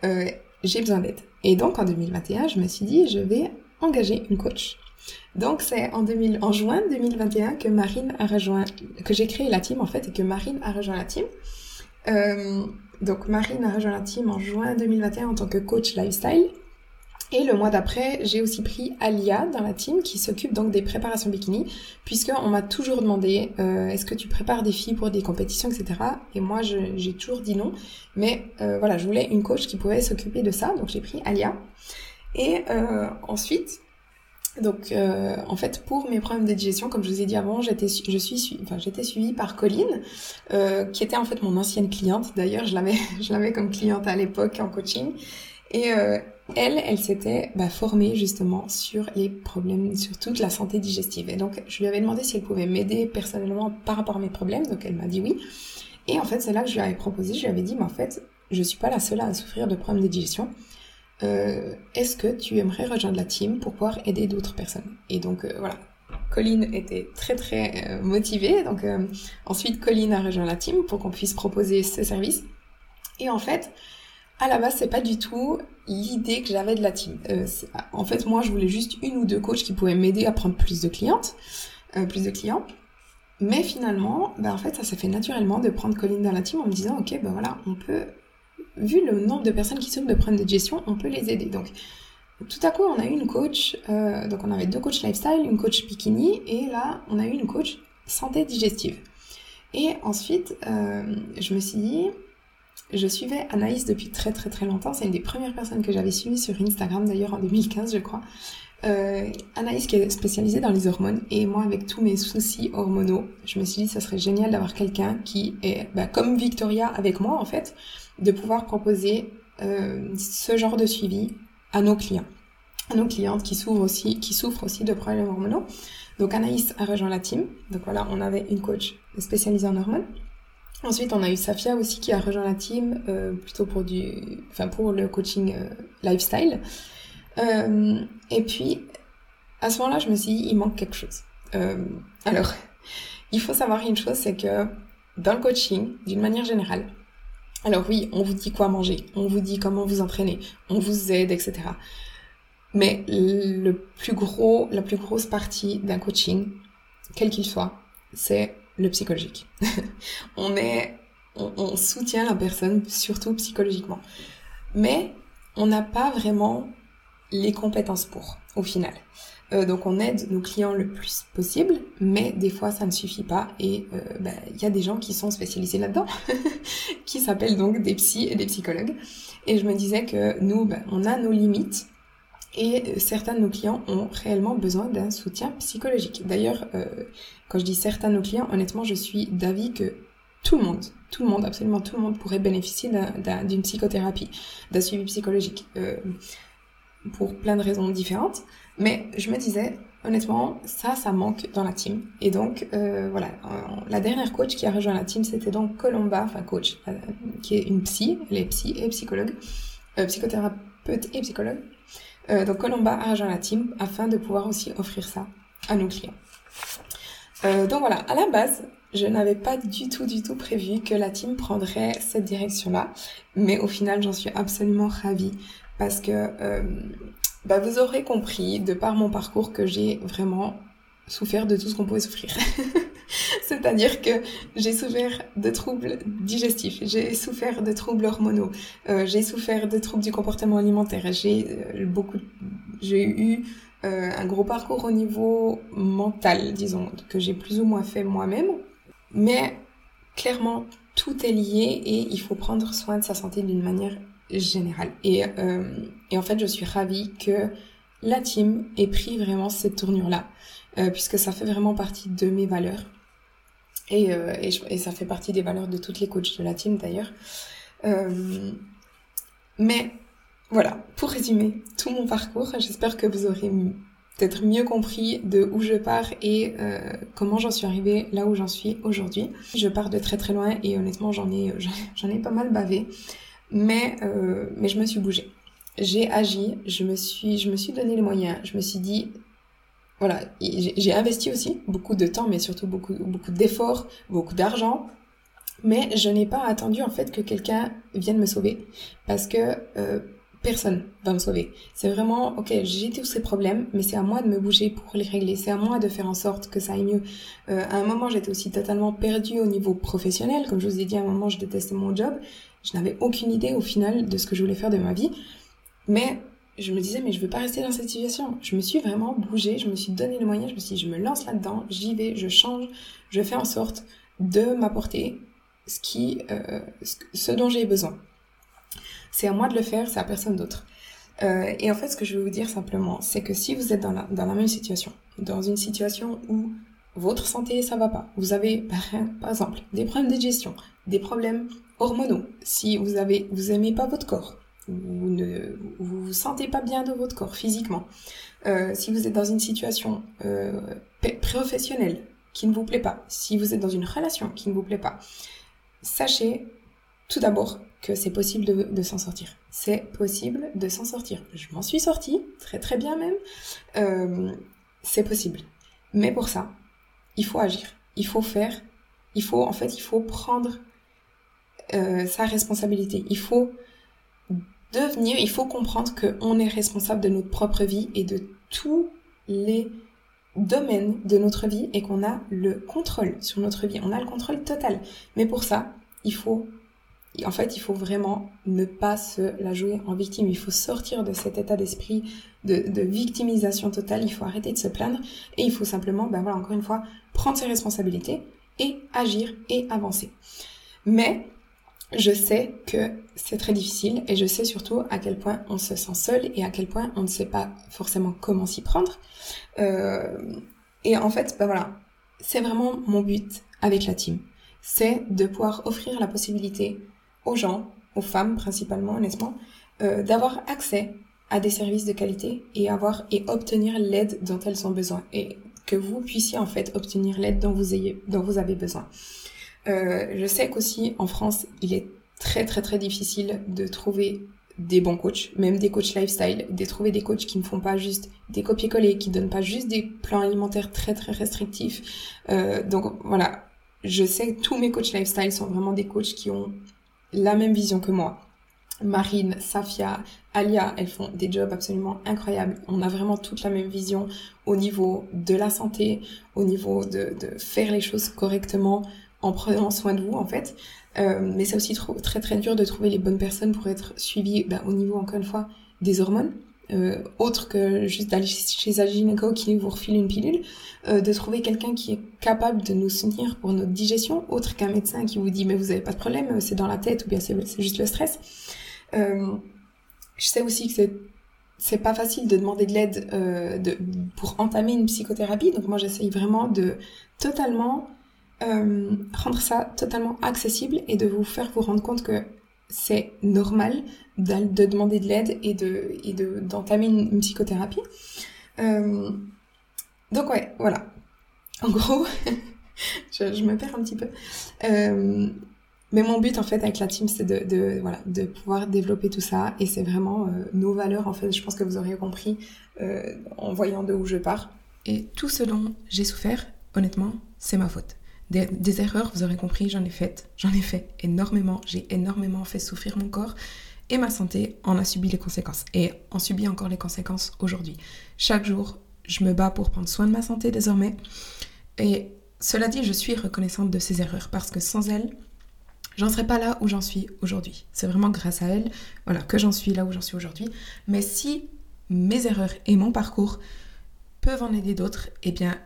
Euh, j'ai besoin d'aide. Et donc, en 2021, je me suis dit, je vais engager une coach. Donc, c'est en, 2000, en juin 2021 que Marine a rejoint, que j'ai créé la team, en fait, et que Marine a rejoint la team. Euh, donc, Marine a rejoint la team en juin 2021 en tant que coach lifestyle. Et le mois d'après, j'ai aussi pris Alia dans la team qui s'occupe donc des préparations bikini, puisqu'on m'a toujours demandé euh, est-ce que tu prépares des filles pour des compétitions, etc. Et moi, j'ai toujours dit non. Mais euh, voilà, je voulais une coach qui pouvait s'occuper de ça, donc j'ai pris Alia. Et euh, ensuite, donc en fait pour mes problèmes de digestion, comme je vous ai dit avant, j'étais suivie par Colline, qui était en fait mon ancienne cliente. D'ailleurs, je l'avais comme cliente à l'époque en coaching. Et euh, elle, elle s'était bah, formée justement sur les problèmes, sur toute la santé digestive. Et donc, je lui avais demandé si elle pouvait m'aider personnellement par rapport à mes problèmes. Donc, elle m'a dit oui. Et en fait, c'est là que je lui avais proposé, je lui avais dit, mais en fait, je suis pas la seule à souffrir de problèmes de digestion. Euh, Est-ce que tu aimerais rejoindre la team pour pouvoir aider d'autres personnes? Et donc, euh, voilà. Colline était très très motivée. Donc, ensuite, Colline a rejoint la team pour qu'on puisse proposer ce service. Et en fait, à la base, c'est pas du tout l'idée que j'avais de la team. Euh, en fait, moi, je voulais juste une ou deux coachs qui pouvaient m'aider à prendre plus de clientes, euh, plus de clients. Mais finalement, ben en fait, ça s'est fait naturellement de prendre Colline dans la team en me disant, ok, ben voilà, on peut, vu le nombre de personnes qui souffrent de problèmes de gestion, on peut les aider. Donc, tout à coup, on a eu une coach, euh, donc on avait deux coachs lifestyle, une coach bikini, et là, on a eu une coach santé digestive. Et ensuite, euh, je me suis dit, je suivais Anaïs depuis très très très longtemps. C'est une des premières personnes que j'avais suivies sur Instagram d'ailleurs en 2015 je crois. Euh, Anaïs qui est spécialisée dans les hormones et moi avec tous mes soucis hormonaux, je me suis dit ça serait génial d'avoir quelqu'un qui est bah, comme Victoria avec moi en fait, de pouvoir proposer euh, ce genre de suivi à nos clients, à nos clientes qui souffrent aussi, qui souffrent aussi de problèmes hormonaux. Donc Anaïs a rejoint la team. Donc voilà, on avait une coach spécialisée en hormones. Ensuite, on a eu Safia aussi qui a rejoint la team euh, plutôt pour du, enfin pour le coaching euh, lifestyle. Euh, et puis, à ce moment-là, je me suis dit, il manque quelque chose. Euh, alors, il faut savoir une chose, c'est que dans le coaching, d'une manière générale, alors oui, on vous dit quoi manger, on vous dit comment vous entraîner, on vous aide, etc. Mais le plus gros, la plus grosse partie d'un coaching, quel qu'il soit, c'est le psychologique. on est, on, soutient la personne, surtout psychologiquement. Mais on n'a pas vraiment les compétences pour, au final. Euh, donc on aide nos clients le plus possible, mais des fois ça ne suffit pas et euh, bah, il y a des gens qui sont spécialisés là-dedans, qui s'appellent donc des psys et des psychologues. Et je me disais que nous, bah, on a nos limites et certains de nos clients ont réellement besoin d'un soutien psychologique. D'ailleurs, euh, quand je dis certains de nos clients, honnêtement, je suis d'avis que tout le monde, tout le monde, absolument tout le monde pourrait bénéficier d'une psychothérapie, d'un suivi psychologique. Euh, pour plein de raisons différentes. Mais je me disais, honnêtement, ça, ça manque dans la team. Et donc, euh, voilà, la dernière coach qui a rejoint la team, c'était donc Colomba, enfin coach, euh, qui est une psy, elle est psy et psychologue, euh, psychothérapeute et psychologue. Euh, donc Colomba a rejoint la team afin de pouvoir aussi offrir ça à nos clients. Euh, donc voilà, à la base, je n'avais pas du tout, du tout prévu que la team prendrait cette direction-là, mais au final, j'en suis absolument ravie parce que euh, bah, vous aurez compris, de par mon parcours, que j'ai vraiment souffert de tout ce qu'on pouvait souffrir. C'est-à-dire que j'ai souffert de troubles digestifs, j'ai souffert de troubles hormonaux, euh, j'ai souffert de troubles du comportement alimentaire, j'ai euh, j'ai eu euh, un gros parcours au niveau mental, disons, que j'ai plus ou moins fait moi-même, mais clairement tout est lié et il faut prendre soin de sa santé d'une manière générale. Et en fait, je suis ravie que la team ait pris vraiment cette tournure-là, euh, puisque ça fait vraiment partie de mes valeurs. Et, euh, et, ça fait partie des valeurs de toutes les coachs de la team d'ailleurs. Euh, mais voilà, pour résumer tout mon parcours, j'espère que vous aurez peut-être mieux compris de où je pars et comment j'en suis arrivée là où j'en suis aujourd'hui. Je pars de très très loin et honnêtement j'en ai j'en ai pas mal bavé, mais mais je me suis bougée. J'ai agi, je me suis je me suis donné les moyens, je me suis dit voilà, j'ai investi aussi beaucoup de temps mais surtout beaucoup beaucoup d'efforts, beaucoup d'argent mais je n'ai pas attendu en fait que quelqu'un vienne me sauver parce que euh, personne va me sauver. C'est vraiment, ok, j'ai tous ces problèmes, mais c'est à moi de me bouger pour les régler. C'est à moi de faire en sorte que ça aille mieux. Euh, à un moment, j'étais aussi totalement perdue au niveau professionnel. Comme je vous ai dit, à un moment, je détestais mon job. Je n'avais aucune idée au final de ce que je voulais faire de ma vie. Mais je me disais, mais je veux pas rester dans cette situation. Je me suis vraiment bougée, je me suis donné les moyens, je me suis dit, je me lance là-dedans, j'y vais, je change, je fais en sorte de m'apporter ce qui, euh, ce dont j'ai besoin. C'est à moi de le faire, c'est à personne d'autre. Euh, et en fait, ce que je veux vous dire simplement, c'est que si vous êtes dans la, même situation, dans une situation où votre santé, ça va pas, vous avez, par, exemple, des problèmes de digestion, des problèmes hormonaux, si vous avez, vous aimez pas votre corps, vous ne vous, sentez pas bien de votre corps physiquement, euh, si vous êtes dans une situation euh, professionnelle qui ne vous plaît pas, si vous êtes dans une relation qui ne vous plaît pas, sachez tout d'abord que c'est possible de, s'en sortir. C'est possible de s'en sortir. Je m'en suis sortie, très très bien même. Euh, c'est possible. Mais pour ça, il faut agir. Il faut faire. Il faut, en fait, il faut prendre sa responsabilité. Il faut devenir, il faut comprendre qu'on est responsable de notre propre vie et de tous les domaines de notre vie et qu'on a le contrôle sur notre vie. On a le contrôle total. Mais pour ça, il faut en fait, il faut vraiment ne pas se la jouer en victime. Il faut sortir de cet état d'esprit de, victimisation totale. Il faut arrêter de se plaindre et il faut simplement, ben voilà, encore une fois, prendre ses responsabilités et agir et avancer. Mais je sais que c'est très difficile et je sais surtout à quel point on se sent seul et à quel point on ne sait pas forcément comment s'y prendre. Euh, et en fait, ben voilà, c'est vraiment mon but avec la team. C'est de pouvoir offrir la possibilité aux gens, aux femmes principalement, honnêtement, euh, d'avoir accès à des services de qualité et avoir et obtenir l'aide dont elles ont besoin et que vous puissiez en fait obtenir l'aide dont vous ayez dont vous avez besoin. Euh, je sais qu'aussi en France, il est très très très difficile de trouver des bons coachs, même des coachs lifestyle, de trouver des coachs qui ne font pas juste des copier-coller, qui donnent pas juste des plans alimentaires très très restrictifs. Euh, donc voilà, je sais que tous mes coachs lifestyle sont vraiment des coachs qui ont la même vision que moi. Marine, Safia, Alia, elles font des jobs absolument incroyables. On a vraiment toute la même vision au niveau de la santé, au niveau de, de faire les choses correctement en prenant soin de vous en fait. Euh, mais c'est aussi très très dur de trouver les bonnes personnes pour être suivies bah, au niveau encore une fois des hormones euh, autre que juste d'aller chez un gynéco qui vous refile une pilule, euh, de trouver quelqu'un qui est capable de nous soutenir pour notre digestion, autre qu'un médecin qui vous dit mais vous avez pas de problème, c'est dans la tête ou bien c'est juste le stress. Je sais aussi que c'est c'est pas facile de demander de l'aide de, pour entamer une psychothérapie, donc moi j'essaye vraiment de totalement euh, rendre ça totalement accessible et de vous faire vous rendre compte que c'est normal de, demander de l'aide et de et de d'entamer une, psychothérapie. Euh, donc ouais, voilà. En gros, je, me perds un petit peu. Euh, mais mon but en fait avec la team, c'est de, voilà, de pouvoir développer tout ça et c'est vraiment nos valeurs en fait. Je pense que vous aurez compris en voyant de où je pars. Et tout ce dont j'ai souffert, honnêtement, c'est ma faute. Des, erreurs, vous aurez compris, j'en ai fait, j'en ai fait énormément. J'ai énormément fait souffrir mon corps et ma santé en a subi les conséquences et en subit encore les conséquences aujourd'hui. Chaque jour, je me bats pour prendre soin de ma santé désormais. Et cela dit, je suis reconnaissante de ces erreurs parce que sans elles, j'en serais pas là où j'en suis aujourd'hui. C'est vraiment grâce à elle, voilà, que j'en suis là où j'en suis aujourd'hui. Mais si mes erreurs et mon parcours peuvent en aider d'autres, eh bien,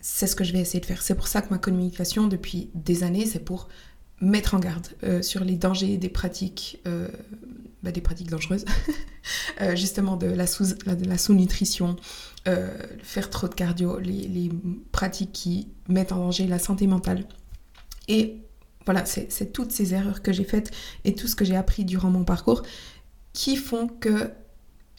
c'est ce que je vais essayer de faire. C'est pour ça que ma communication depuis des années, c'est pour mettre en garde euh, sur les dangers des pratiques, euh, bah, des pratiques dangereuses, euh, justement de la sous-nutrition, faire trop de cardio, les, les, pratiques qui mettent en danger la santé mentale. Et voilà, c'est toutes ces erreurs que j'ai faites et tout ce que j'ai appris durant mon parcours qui font que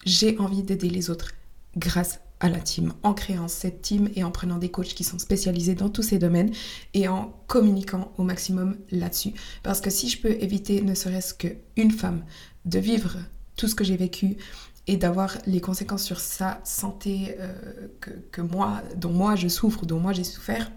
j'ai envie d'aider les autres grâce à la team, en créant cette team et en prenant des coachs qui sont spécialisés dans tous ces domaines et en communiquant au maximum là-dessus. Parce que si je peux éviter ne serait-ce qu'une femme de vivre tout ce que j'ai vécu et d'avoir les conséquences sur sa santé euh, que, que, moi, dont moi je souffre, dont moi j'ai souffert,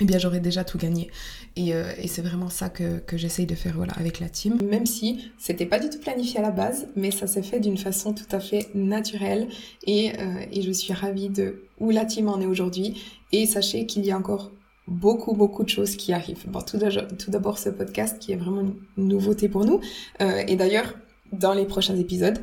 eh bien j'aurais déjà tout gagné. Et, euh, et c'est vraiment ça que, que j'essaye de faire voilà, avec la team. Même si c'était pas du tout planifié à la base, mais ça s'est fait d'une façon tout à fait naturelle. Et, euh, et je suis ravie de où la team en est aujourd'hui. Et sachez qu'il y a encore beaucoup, beaucoup de choses qui arrivent. Bon, tout d'abord ce podcast qui est vraiment une nouveauté pour nous. Euh, et d'ailleurs, dans les prochains épisodes,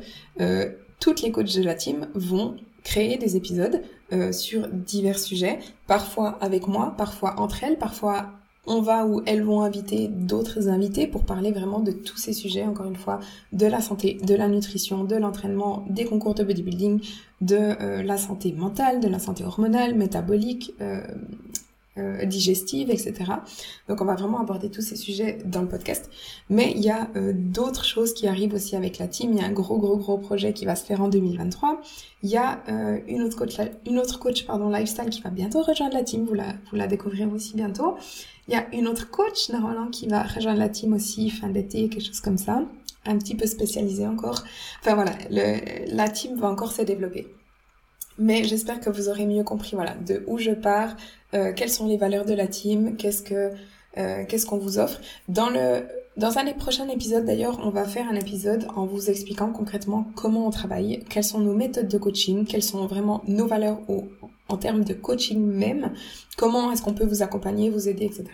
toutes les coachs de la team vont créer des épisodes euh, sur divers sujets, parfois avec moi, parfois entre elles, parfois on va où elles vont inviter d'autres invités pour parler vraiment de tous ces sujets, encore une fois, de la santé, de la nutrition, de l'entraînement, des concours de bodybuilding, de euh, la santé mentale, de la santé hormonale, métabolique, euh, euh, digestive, etc. Donc on va vraiment aborder tous ces sujets dans le podcast. Mais il y a euh, d'autres choses qui arrivent aussi avec la team. Il y a un gros gros gros projet qui va se faire en 2023. Il y a euh, une autre coach, une autre coach pardon lifestyle qui va bientôt rejoindre la team. Vous la vous la découvrirez aussi bientôt. Il y a une autre coach normalement qui va rejoindre la team aussi fin d'été, quelque chose comme ça, un petit peu spécialisé encore. Enfin voilà, le, la team va encore se développer. Mais j'espère que vous aurez mieux compris voilà de où je pars, euh, quelles sont les valeurs de la team, qu'est-ce que euh, qu'est-ce qu'on vous offre. Dans le dans un des prochains épisodes d'ailleurs, on va faire un épisode en vous expliquant concrètement comment on travaille, quelles sont nos méthodes de coaching, quelles sont vraiment nos valeurs au, en termes de coaching même, comment est-ce qu'on peut vous accompagner, vous aider, etc.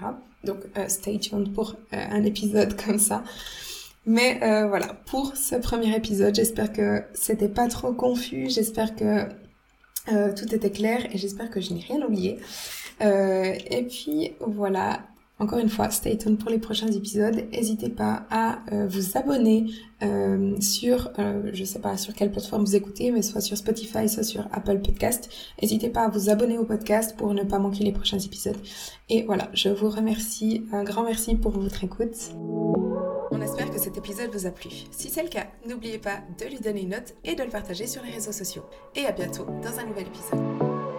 Donc euh, stay tuned pour un épisode comme ça. Mais voilà, pour ce premier épisode, j'espère que c'était pas trop confus, j'espère que euh, tout était clair et j'espère que je n'ai rien oublié. Euh, et puis voilà, encore une fois, stay tuned pour les prochains épisodes. N'hésitez pas à euh, vous abonner euh, sur, euh, je sais pas sur quelle plateforme vous écoutez, mais soit sur Spotify, soit sur Apple Podcast. N'hésitez pas à vous abonner au podcast pour ne pas manquer les prochains épisodes. Et voilà, je vous remercie, un grand merci pour votre écoute. On espère que cet épisode vous a plu. Si c'est le cas, n'oubliez pas de lui donner une note et de le partager sur les réseaux sociaux. Et à bientôt dans un nouvel épisode.